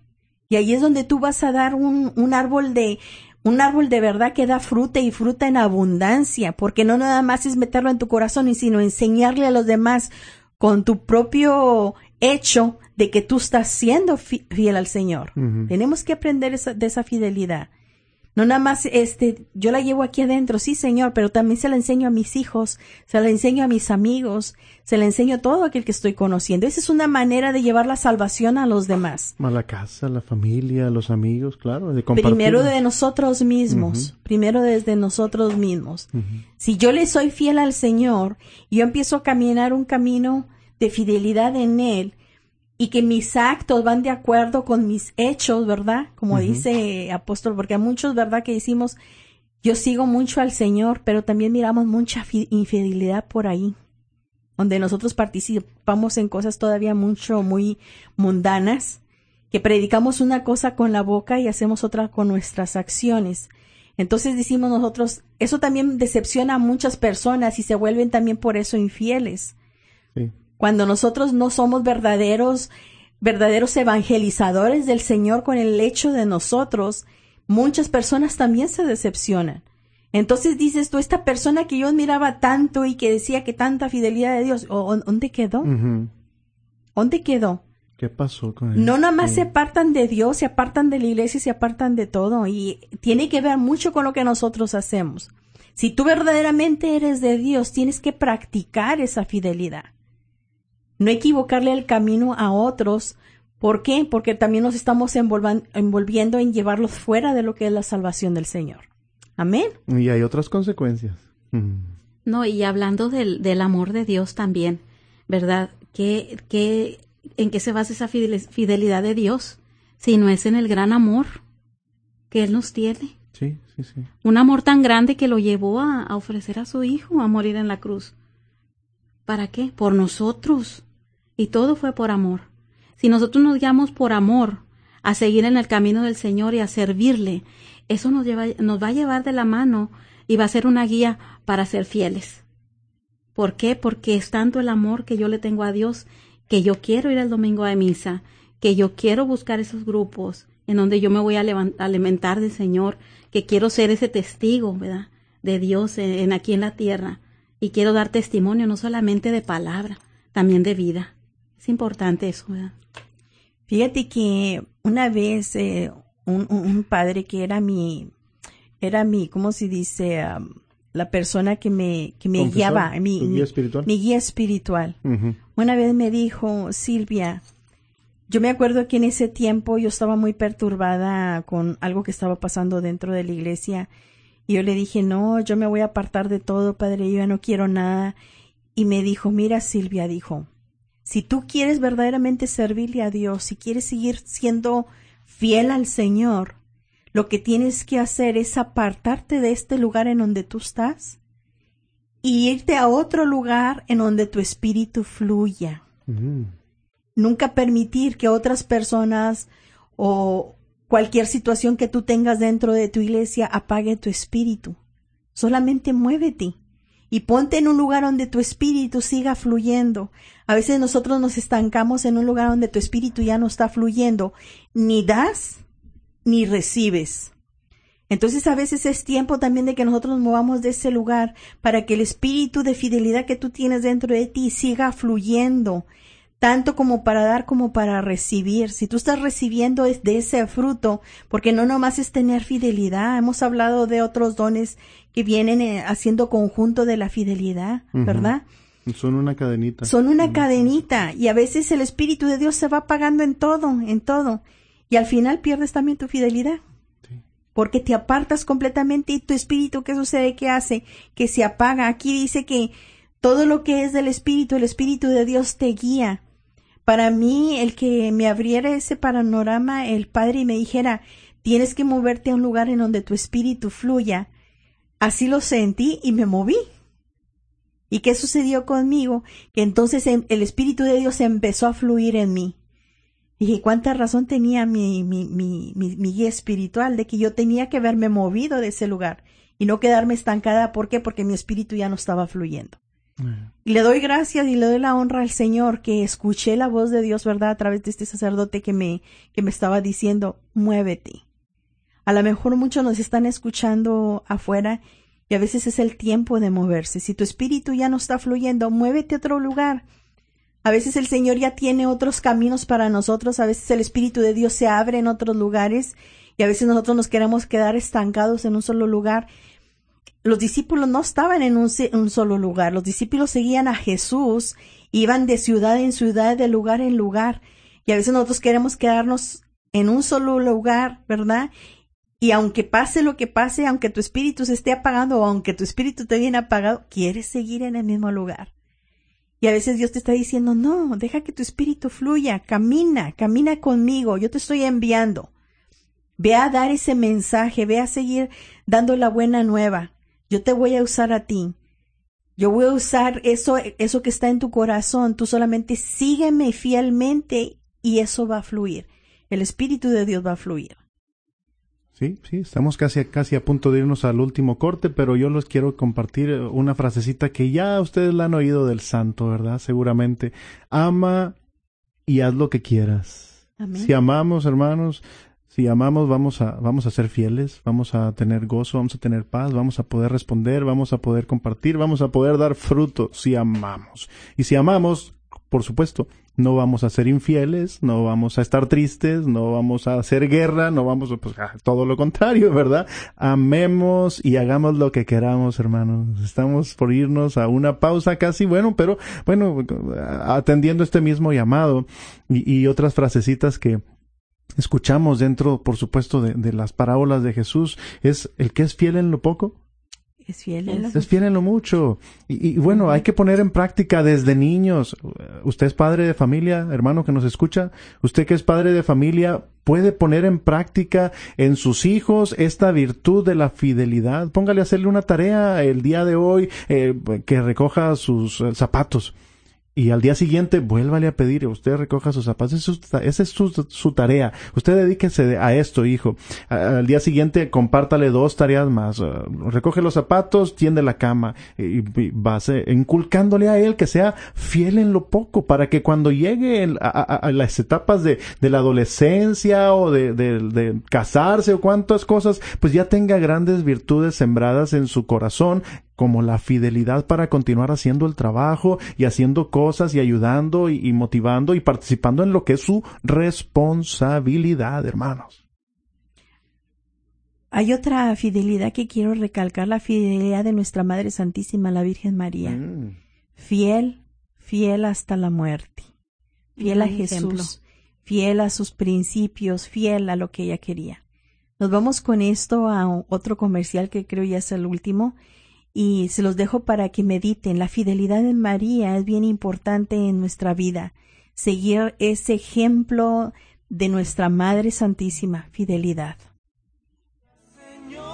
Y ahí es donde tú vas a dar un, un árbol de, un árbol de verdad que da fruta y fruta en abundancia, porque no nada más es meterlo en tu corazón, sino enseñarle a los demás con tu propio hecho de que tú estás siendo fi- fiel al Señor. Tenemos que aprender esa- de esa fidelidad. No nada más, este, yo la llevo aquí adentro, sí, Señor, pero también se la enseño a mis hijos, se la enseño a mis amigos, se la enseño a todo aquel que estoy conociendo. Esa es una manera de llevar la salvación a los demás. A la casa, la familia, los amigos, claro, de compartir. Primero de nosotros mismos, primero desde nosotros mismos. Si yo le soy fiel al Señor y yo empiezo a caminar un camino de fidelidad en Él y que mis actos van de acuerdo con mis hechos, ¿verdad? Como dice apóstol, porque a muchos, ¿verdad? Que decimos, yo sigo mucho al Señor, pero también miramos mucha fi- infidelidad por ahí, donde nosotros participamos en cosas todavía mucho, muy mundanas, que predicamos una cosa con la boca y hacemos otra con nuestras acciones. Entonces decimos nosotros, eso también decepciona a muchas personas y se vuelven también por eso infieles. Cuando nosotros no somos verdaderos, verdaderos evangelizadores del Señor con el hecho de nosotros, muchas personas también se decepcionan. Entonces dices tú, esta persona que yo admiraba tanto y que decía que tanta fidelidad de Dios, ¿o- o- ¿dónde quedó? ¿Dónde quedó? ¿Qué pasó con él? No nada más Sí. se apartan de Dios, se apartan de la iglesia, se apartan de todo. Y tiene que ver mucho con lo que nosotros hacemos. Si tú verdaderamente eres de Dios, tienes que practicar esa fidelidad. No equivocarle el camino a otros. ¿Por qué? Porque también nos estamos envolviendo en llevarlos fuera de lo que es la salvación del Señor. Amén. Y hay otras consecuencias. Mm. No, y hablando del, del amor de Dios también, ¿verdad? ¿Qué, qué, ¿En qué se basa esa fidel- fidelidad de Dios? Si no es en el gran amor que Él nos tiene. Sí, sí, sí. Un amor tan grande que lo llevó a, a ofrecer a su Hijo a morir en la cruz. ¿Para qué? Por nosotros. Y todo fue por amor. Si nosotros nos guiamos por amor a seguir en el camino del Señor y a servirle, eso nos, lleva, nos va a llevar de la mano y va a ser una guía para ser fieles. ¿Por qué? Porque es tanto el amor que yo le tengo a Dios que yo quiero ir el domingo a misa, que yo quiero buscar esos grupos en donde yo me voy a alimentar del Señor, que quiero ser ese testigo, ¿verdad? De Dios en aquí en la tierra. Y quiero dar testimonio no solamente de palabra, también de vida. Es importante eso, ¿verdad? Fíjate que una vez eh, un, padre que era mi, era mi, ¿cómo se dice? La persona que me, que me Confesor, guiaba, mi, guía mi- espiritual. mi guía espiritual. Una vez me dijo, Silvia, yo me acuerdo que en ese tiempo yo estaba muy perturbada con algo que estaba pasando dentro de la iglesia y yo le dije, no, yo me voy a apartar de todo, padre, yo ya no quiero nada. Y me dijo, mira, Silvia, dijo, si tú quieres verdaderamente servirle a Dios, si quieres seguir siendo fiel al Señor, lo que tienes que hacer es apartarte de este lugar en donde tú estás y irte a otro lugar en donde tu espíritu fluya. Nunca permitir que otras personas o cualquier situación que tú tengas dentro de tu iglesia apague tu espíritu. Solamente muévete y ponte en un lugar donde tu espíritu siga fluyendo. A veces nosotros nos estancamos en un lugar donde tu espíritu ya no está fluyendo. Ni das ni recibes. Entonces a veces es tiempo también de que nosotros nos movamos de ese lugar para que el espíritu de fidelidad que tú tienes dentro de ti siga fluyendo, tanto como para dar como para recibir. Si tú estás recibiendo de ese fruto, porque no nomás es tener fidelidad, hemos hablado de otros dones que vienen eh, haciendo conjunto de la fidelidad, ¿verdad? Son una cadenita. Son una cadenita y a veces el Espíritu de Dios se va apagando en todo, en todo. Y al final pierdes también tu fidelidad. Porque te apartas completamente y tu espíritu, ¿qué sucede? ¿Qué hace? Que se apaga. Aquí dice que todo lo que es del espíritu, el espíritu de Dios te guía. Para mí, el que me abriera ese panorama, el Padre, y me dijera, tienes que moverte a un lugar en donde tu espíritu fluya. Así lo sentí y me moví. ¿Y qué sucedió conmigo? Que entonces em, el Espíritu de Dios empezó a fluir en mí. Dije, cuánta razón tenía mi, mi, mi, mi, guía espiritual de que yo tenía que verme movido de ese lugar y no quedarme estancada. ¿Por qué? Porque mi espíritu ya no estaba fluyendo. Y le doy gracias y le doy la honra al Señor que escuché la voz de Dios, ¿verdad? A través de este sacerdote que me, que me estaba diciendo, muévete. A lo mejor muchos nos están escuchando afuera y a veces es el tiempo de moverse. Si tu espíritu ya no está fluyendo, muévete a otro lugar a veces el Señor ya tiene otros caminos para nosotros, a veces el Espíritu de Dios se abre en otros lugares y a veces nosotros nos queremos quedar estancados en un solo lugar. Los discípulos no estaban en un, solo lugar, los discípulos seguían a Jesús, iban de ciudad en ciudad, de lugar en lugar. Y a veces nosotros queremos quedarnos en un solo lugar, ¿verdad? Y aunque pase lo que pase, aunque tu espíritu se esté apagando o aunque tu espíritu te viene apagado, quieres seguir en el mismo lugar. Y a veces Dios te está diciendo, no, deja que tu espíritu fluya, camina, camina conmigo, yo te estoy enviando. Ve a dar ese mensaje, ve a seguir dando la buena nueva. Yo te voy a usar a ti. Yo voy a usar eso, eso que está en tu corazón. Tú solamente sígueme fielmente y eso va a fluir. El Espíritu de Dios va a fluir. Sí, sí, estamos casi, casi a punto de irnos al último corte, pero yo les quiero compartir una frasecita que ya ustedes la han oído del santo, ¿verdad? Seguramente. Ama y haz lo que quieras. Si amamos, hermanos, si amamos, vamos a, vamos a ser fieles, vamos a tener gozo, vamos a tener paz, vamos a poder responder, vamos a poder compartir, vamos a poder dar fruto si amamos. Y si amamos, por supuesto, no vamos a ser infieles, no vamos a estar tristes, no vamos a hacer guerra, no vamos a, pues, todo lo contrario, [LAUGHS] ¿verdad? Amemos y hagamos lo que queramos, hermanos. Estamos por irnos a una pausa casi, bueno, pero bueno, atendiendo este mismo llamado y, y otras frasecitas que, escuchamos dentro, por supuesto, de, de, las parábolas de Jesús, es el que es fiel en lo poco, es fiel en lo, es fiel en lo mucho. Y, bueno, hay que poner en práctica desde niños. Usted es padre de familia, hermano que nos escucha. Usted que es padre de familia puede poner en práctica en sus hijos esta virtud de la fidelidad. Póngale a hacerle una tarea el día de hoy eh, que recoja sus eh, zapatos y al día siguiente vuélvale a pedir, usted recoja sus zapatos, esa es su, tarea, usted dedíquese a esto, hijo. Al día siguiente compártale dos tareas más, uh, recoge los zapatos, tiende la cama y, vas inculcándole a él que sea fiel en lo poco para que cuando llegue a, las etapas de, la adolescencia o de casarse o cuantas cosas, pues ya tenga grandes virtudes sembradas en su corazón como la fidelidad para continuar haciendo el trabajo y haciendo cosas y ayudando y, motivando y participando en lo que es su responsabilidad, hermanos. Hay otra fidelidad que quiero recalcar, la fidelidad de nuestra Madre Santísima, la Virgen María. Mm. Fiel, fiel hasta la muerte. Fiel a Jesús, fiel a sus principios, fiel a lo que ella quería. Nos vamos con esto a otro comercial que creo ya es el último y se los dejo para que mediten. La fidelidad de María es bien importante en nuestra vida. Seguir ese ejemplo de nuestra Madre Santísima, fidelidad. Señor,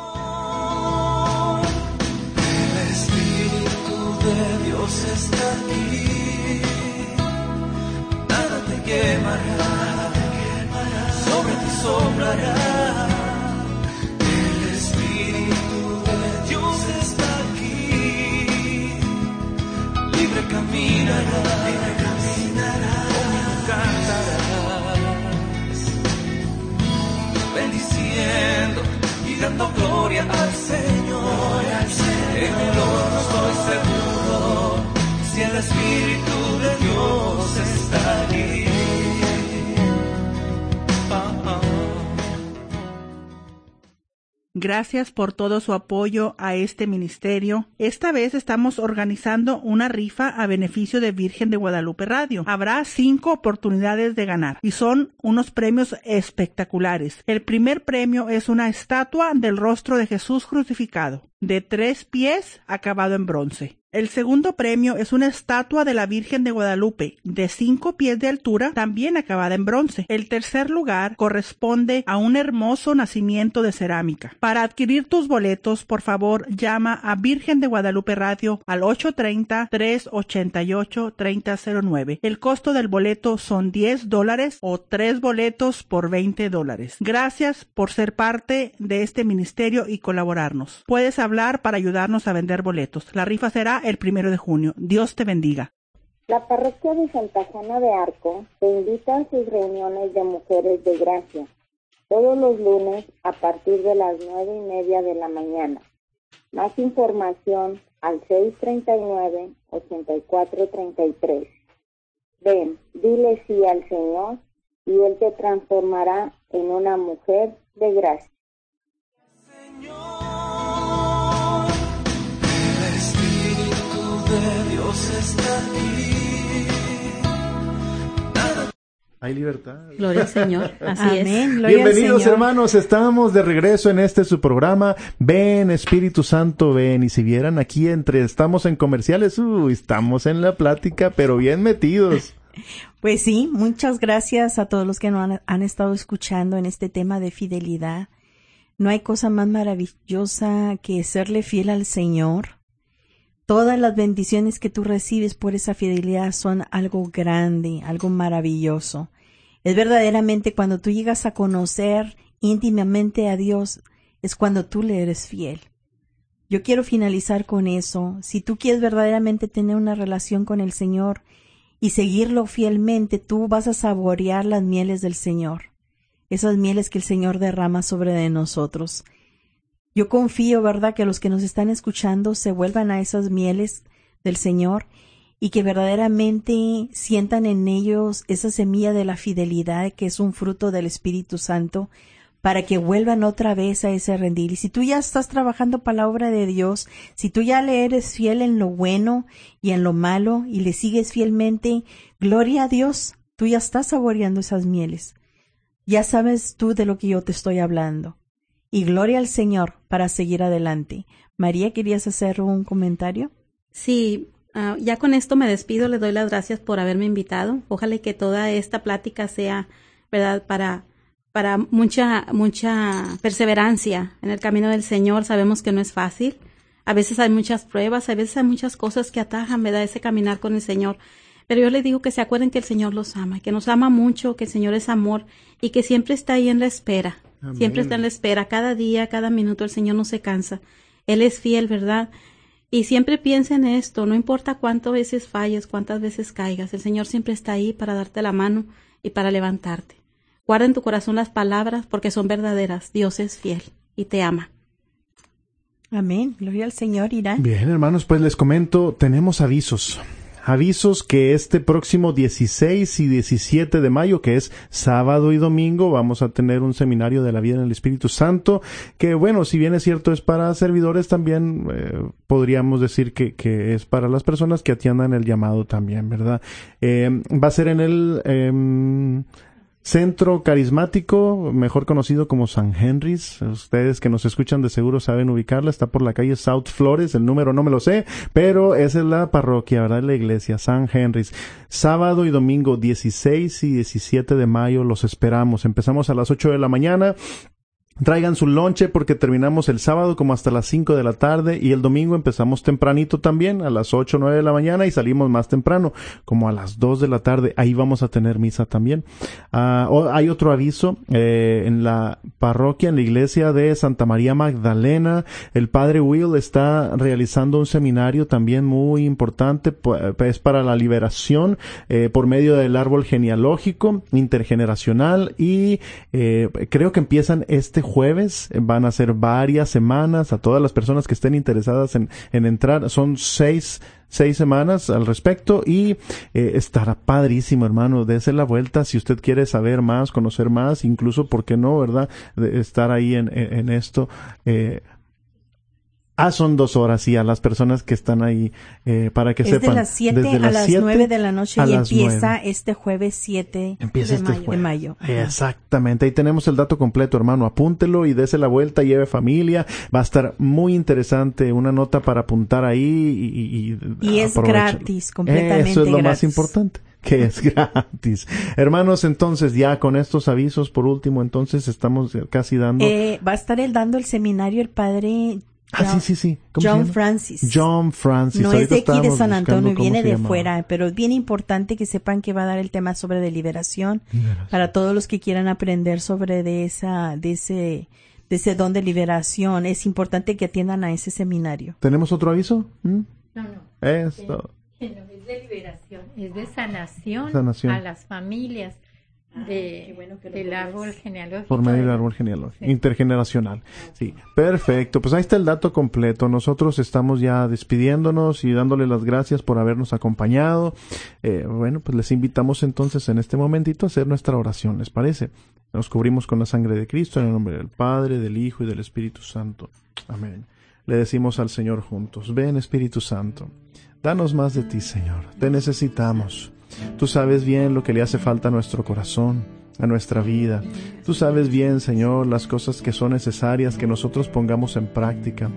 el Espíritu de Dios está aquí. Nada te quemará, sobre ti sobrará. Caminará, libre caminará, conmigo cantarás, bendiciendo y dando gloria al Señor. En el horno estoy seguro, si el Espíritu de Dios está allí. Gracias por todo su apoyo a este ministerio. Esta vez estamos organizando una rifa a beneficio de Virgen de Guadalupe Radio. Habrá cinco oportunidades de ganar y son unos premios espectaculares. El primer premio es una estatua del rostro de Jesús crucificado, de tres pies, acabado en bronce. El segundo premio es una estatua de la Virgen de Guadalupe de cinco pies de altura, también acabada en bronce. El tercer lugar corresponde a un hermoso nacimiento de cerámica. Para adquirir tus boletos, por favor, llama a Virgen de Guadalupe Radio al 830-388-3009. El costo del boleto son 10 dólares o tres boletos por 20 dólares. Gracias por ser parte de este ministerio y colaborarnos. Puedes hablar para ayudarnos a vender boletos. La rifa será el primero de junio. Dios te bendiga. La parroquia de Santa Juana de Arco te invita a sus reuniones de mujeres de gracia todos los lunes a partir de las nueve y media de la mañana. Más información al 639-8433. Ven, dile sí al Señor y Él te transformará en una mujer de gracia. Hay libertad. Gloria al [LAUGHS] Señor. Así Amén. es. Gloria al Bienvenidos Señor. hermanos, estamos de regreso en este su programa. Ven Espíritu Santo, ven. Y si vieran aquí entre estamos en comerciales, uy, estamos en la plática, pero bien metidos. [LAUGHS] Pues sí, muchas gracias a todos los que nos han, han estado escuchando en este tema de fidelidad. No hay cosa más maravillosa que serle fiel al Señor. Todas las bendiciones que tú recibes por esa fidelidad son algo grande, algo maravilloso. Es verdaderamente cuando tú llegas a conocer íntimamente a Dios, es cuando tú le eres fiel. Yo quiero finalizar con eso. Si tú quieres verdaderamente tener una relación con el Señor y seguirlo fielmente, tú vas a saborear las mieles del Señor. Esas mieles que el Señor derrama sobre de nosotros. Yo confío, ¿verdad?, que los que nos están escuchando se vuelvan a esas mieles del Señor y que verdaderamente sientan en ellos esa semilla de la fidelidad que es un fruto del Espíritu Santo para que vuelvan otra vez a ese rendir. Y si tú ya estás trabajando para la obra de Dios, si tú ya le eres fiel en lo bueno y en lo malo y le sigues fielmente, gloria a Dios, tú ya estás saboreando esas mieles. Ya sabes tú de lo que yo te estoy hablando. Y gloria al Señor para seguir adelante. María, ¿querías hacer un comentario? Sí, ah, ya con esto me despido, le doy las gracias por haberme invitado. Ojalá que toda esta plática sea, ¿verdad?, para, para mucha, mucha perseverancia en el camino del Señor. Sabemos que no es fácil. A veces hay muchas pruebas, a veces hay muchas cosas que atajan, ¿verdad?, ese caminar con el Señor. Pero yo les digo que se acuerden que el Señor los ama, que nos ama mucho, que el Señor es amor y que siempre está ahí en la espera. Amén. Siempre está en la espera. Cada día, cada minuto el Señor no se cansa. Él es fiel, ¿verdad? Y siempre piensa en esto, no importa cuántas veces falles, cuántas veces caigas, el Señor siempre está ahí para darte la mano y para levantarte. Guarda en tu corazón las palabras porque son verdaderas. Dios es fiel y te ama. Amén. Gloria al Señor, Irán. Bien, hermanos, pues les comento, tenemos avisos. Avisos que este próximo 16 y 17 de mayo, que es sábado y domingo, vamos a tener un seminario de la vida en el Espíritu Santo, que bueno, si bien es cierto es para servidores, también eh, podríamos decir que, que es para las personas que atiendan el llamado también, ¿verdad? Eh, va a ser en el... em, Centro Carismático, mejor conocido como San Henry's. Ustedes que nos escuchan de seguro saben ubicarla. Está por la calle South Flores. El número no me lo sé, pero esa es la parroquia, ¿verdad? La iglesia, San Henry's. Sábado y domingo 16 y 17 de mayo los esperamos. Empezamos a las 8 de la mañana. Traigan su lonche porque terminamos el sábado como hasta las 5 de la tarde y el domingo empezamos tempranito también, a las 8 o 9 de la mañana y salimos más temprano, como a las 2 de la tarde. Ahí vamos a tener misa también. O- hay otro aviso eh, en la parroquia, en la iglesia de Santa María Magdalena. El padre Will está realizando un seminario también muy importante, es para la liberación eh, por medio del árbol genealógico intergeneracional y eh, creo que empiezan este jueves, van a ser varias semanas a todas las personas que estén interesadas en, en entrar, son seis seis semanas al respecto y eh, estará padrísimo hermano dése la vuelta si usted quiere saber más conocer más incluso por qué no verdad de estar ahí en, en, en esto eh, Ah, son dos horas, sí, a las personas que están ahí, eh, para que es sepan. de las 7 desde a las las siete 9 de la noche y empieza este jueves 7 Empieza de, este mayo, de mayo. Exactamente, ahí tenemos el dato completo, hermano. Apúntelo y dése la vuelta, lleve familia. Va a estar muy interesante, una nota para apuntar ahí y, y, Y es gratis, completamente Eso es lo más importante, que es [LAUGHS] gratis. Hermanos, entonces ya con estos avisos, por último, entonces estamos casi dando... Eh, va a estar él dando el seminario el padre Ah, sí, sí, sí. ¿Cómo se John llama? Francis. John Francis. No es de aquí de San Antonio, viene de llamaba. fuera, pero es bien importante que sepan que va a dar el tema sobre de liberación para todos los que quieran aprender sobre de esa, de ese, de ese don de liberación. Es importante que atiendan a ese seminario. ¿Tenemos otro aviso? ¿Mm? No, no. Esto. No es de liberación, es de sanación, Sanación. a las familias de, del árbol genealógico. Por medio del árbol genealógico, intergeneracional. Sí, perfecto. Pues ahí está el dato completo. Nosotros estamos ya despidiéndonos y dándole las gracias por habernos acompañado. Eh, bueno, pues les invitamos entonces en este momentito a hacer nuestra oración, ¿les parece? Nos cubrimos con la sangre de Cristo en el nombre del Padre, del Hijo y del Espíritu Santo. Amén. Le decimos al Señor juntos, ven Espíritu Santo, danos más de ti, Señor. Te necesitamos. Tú sabes bien lo que le hace falta a nuestro corazón, a nuestra vida. Tú sabes bien, Señor, las cosas que son necesarias que nosotros pongamos en práctica.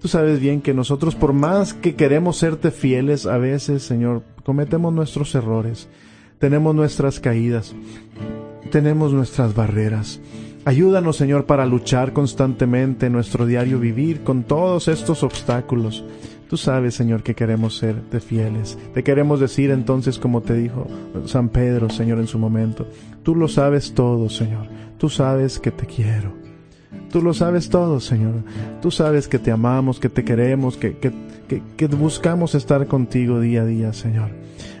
Tú sabes bien que nosotros, por más que queremos serte fieles, a veces, Señor, cometemos nuestros errores, tenemos nuestras caídas, tenemos nuestras barreras. Ayúdanos, Señor, para luchar constantemente en nuestro diario vivir con todos estos obstáculos. Tú sabes, Señor, que queremos ser de fieles. Te queremos decir entonces, como te dijo San Pedro, Señor, en su momento, tú lo sabes todo, Señor. Tú sabes que te quiero. Tú lo sabes todo, Señor. Tú sabes que te amamos, que te queremos, que, que, que, que buscamos estar contigo día a día, Señor.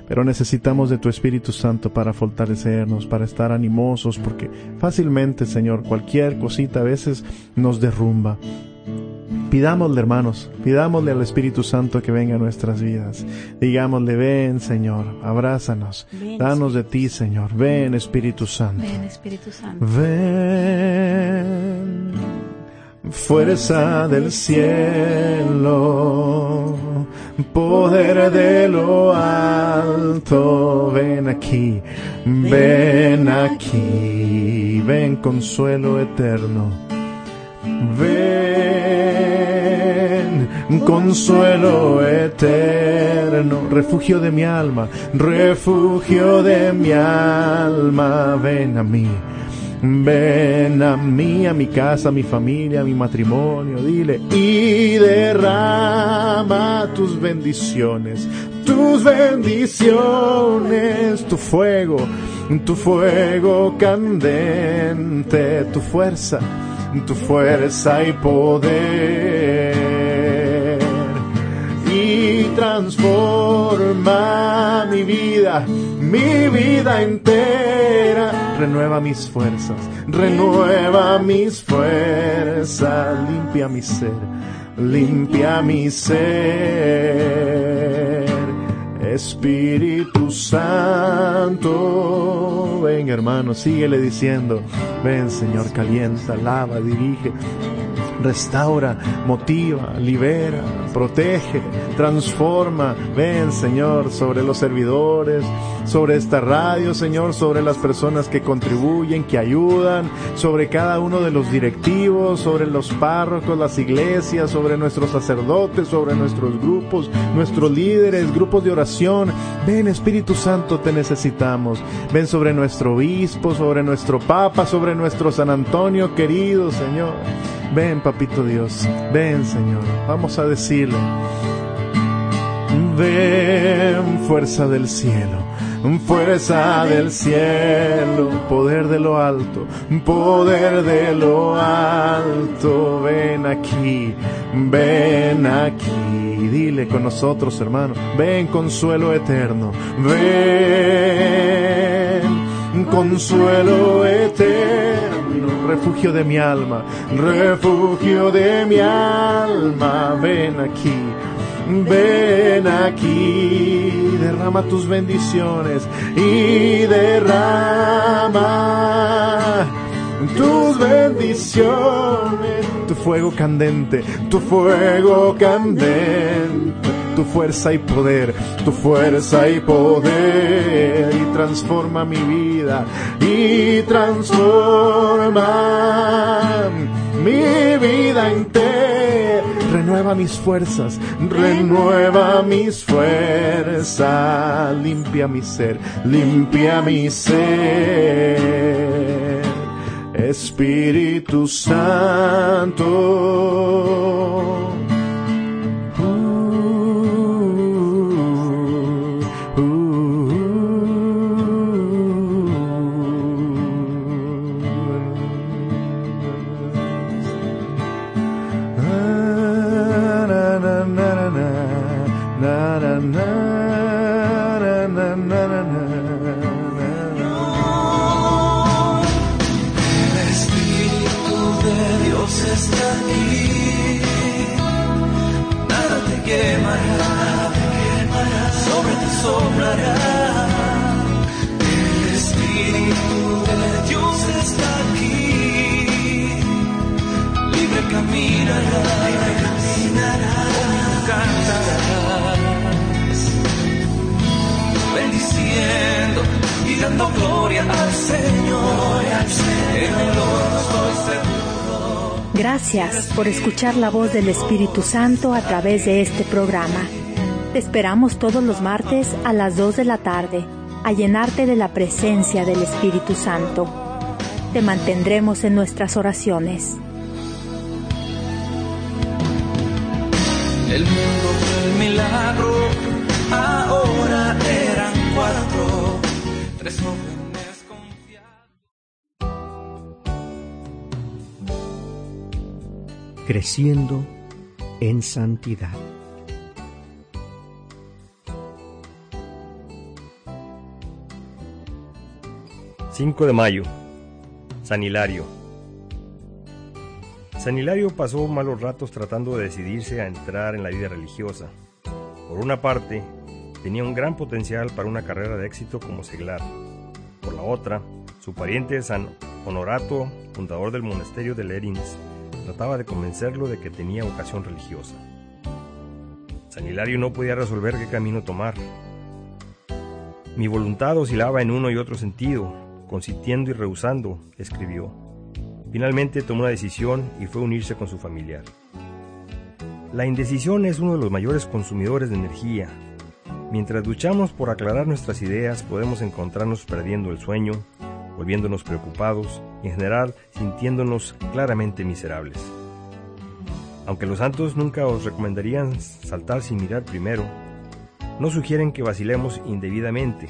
Pero necesitamos de tu Espíritu Santo para fortalecernos, para estar animosos, porque fácilmente, Señor, cualquier cosita a veces nos derrumba. Pidámosle, hermanos, pidámosle al Espíritu Santo que venga a nuestras vidas. Digámosle, ven, Señor, abrázanos, Ven, danos de ti, Señor. Ven, Espíritu Santo. Ven, Espíritu Santo. Ven, fuerza del cielo, poder de lo alto, ven aquí, ven aquí, ven consuelo eterno. Ven, consuelo eterno, refugio de mi alma, refugio de mi alma, ven a mí. Ven a mí, a mi casa, a mi familia, a mi matrimonio, dile, y derrama tus bendiciones, tus bendiciones, tu fuego, tu fuego candente, tu fuerza, tu fuerza y poder transforma mi vida, mi vida entera. Renueva mis fuerzas, renueva mis fuerzas, limpia mi ser, limpia mi ser. Espíritu Santo, ven hermano, síguele diciendo, ven Señor, calienta, lava, dirige, restaura, motiva, libera, protege, transforma. Ven, Señor, sobre los servidores, sobre esta radio, Señor, sobre las personas que contribuyen, que ayudan, sobre cada uno de los directivos, sobre los párrocos, las iglesias, sobre nuestros sacerdotes, sobre nuestros grupos, nuestros líderes, grupos de oración. Ven, Espíritu Santo, te necesitamos. Ven sobre nuestro obispo, sobre nuestro papa, sobre nuestro San Antonio querido, Señor. Ven, papito Dios, ven, Señor. Vamos a decirle. Ven, fuerza del cielo, fuerza del cielo, poder de lo alto, poder de lo alto, ven aquí, ven aquí, dile con nosotros hermano, ven consuelo eterno, ven consuelo eterno, refugio de mi alma, refugio de mi alma, ven aquí. Ven aquí, derrama tus bendiciones y derrama tus bendiciones, tu fuego candente, tu fuego candente, tu fuerza y poder, tu fuerza y poder, y transforma mi vida, y transforma mi vida entera renueva mis fuerzas, renueva mis fuerzas, limpia mi ser, limpia mi ser. Espíritu Santo. Escuchar la voz del Espíritu Santo a través de este programa. Te esperamos todos los martes a las 2 de la tarde a llenarte de la presencia del Espíritu Santo. Te mantendremos en nuestras oraciones. En santidad. ...5 de mayo... San Hilario. San Hilario pasó malos ratos tratando de decidirse a entrar en la vida religiosa. Por una parte, tenía un gran potencial para una carrera de éxito como seglar. Por la otra, su pariente San Honorato, fundador del monasterio de Lerins, trataba de convencerlo de que tenía vocación religiosa. San Hilario no podía resolver qué camino tomar. Mi voluntad oscilaba en uno y otro sentido, consintiendo y rehusando, escribió. Finalmente tomó una decisión y fue a unirse con su familiar. La indecisión es uno de los mayores consumidores de energía. Mientras luchamos por aclarar nuestras ideas, podemos encontrarnos perdiendo el sueño, volviéndonos preocupados y en general sintiéndonos claramente miserables. Aunque los santos nunca os recomendarían saltar sin mirar primero, no sugieren que vacilemos indebidamente.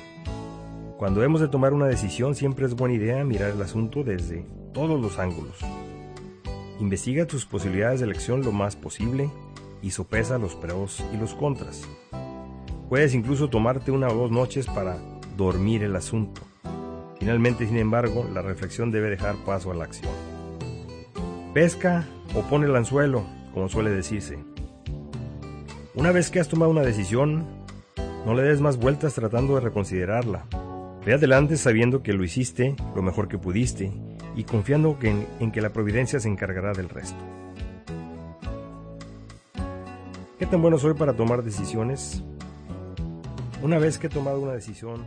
Cuando hemos de tomar una decisión siempre es buena idea mirar el asunto desde todos los ángulos. Investiga tus posibilidades de elección lo más posible y sopesa los pros y los contras. Puedes incluso tomarte una o dos noches para dormir el asunto. Finalmente, sin embargo, la reflexión debe dejar paso a la acción. Pesca o pone el anzuelo, como suele decirse. Una vez que has tomado una decisión, no le des más vueltas tratando de reconsiderarla. Ve adelante sabiendo que lo hiciste lo mejor que pudiste y confiando en, en que la providencia se encargará del resto. ¿Qué tan bueno soy para tomar decisiones? Una vez que he tomado una decisión.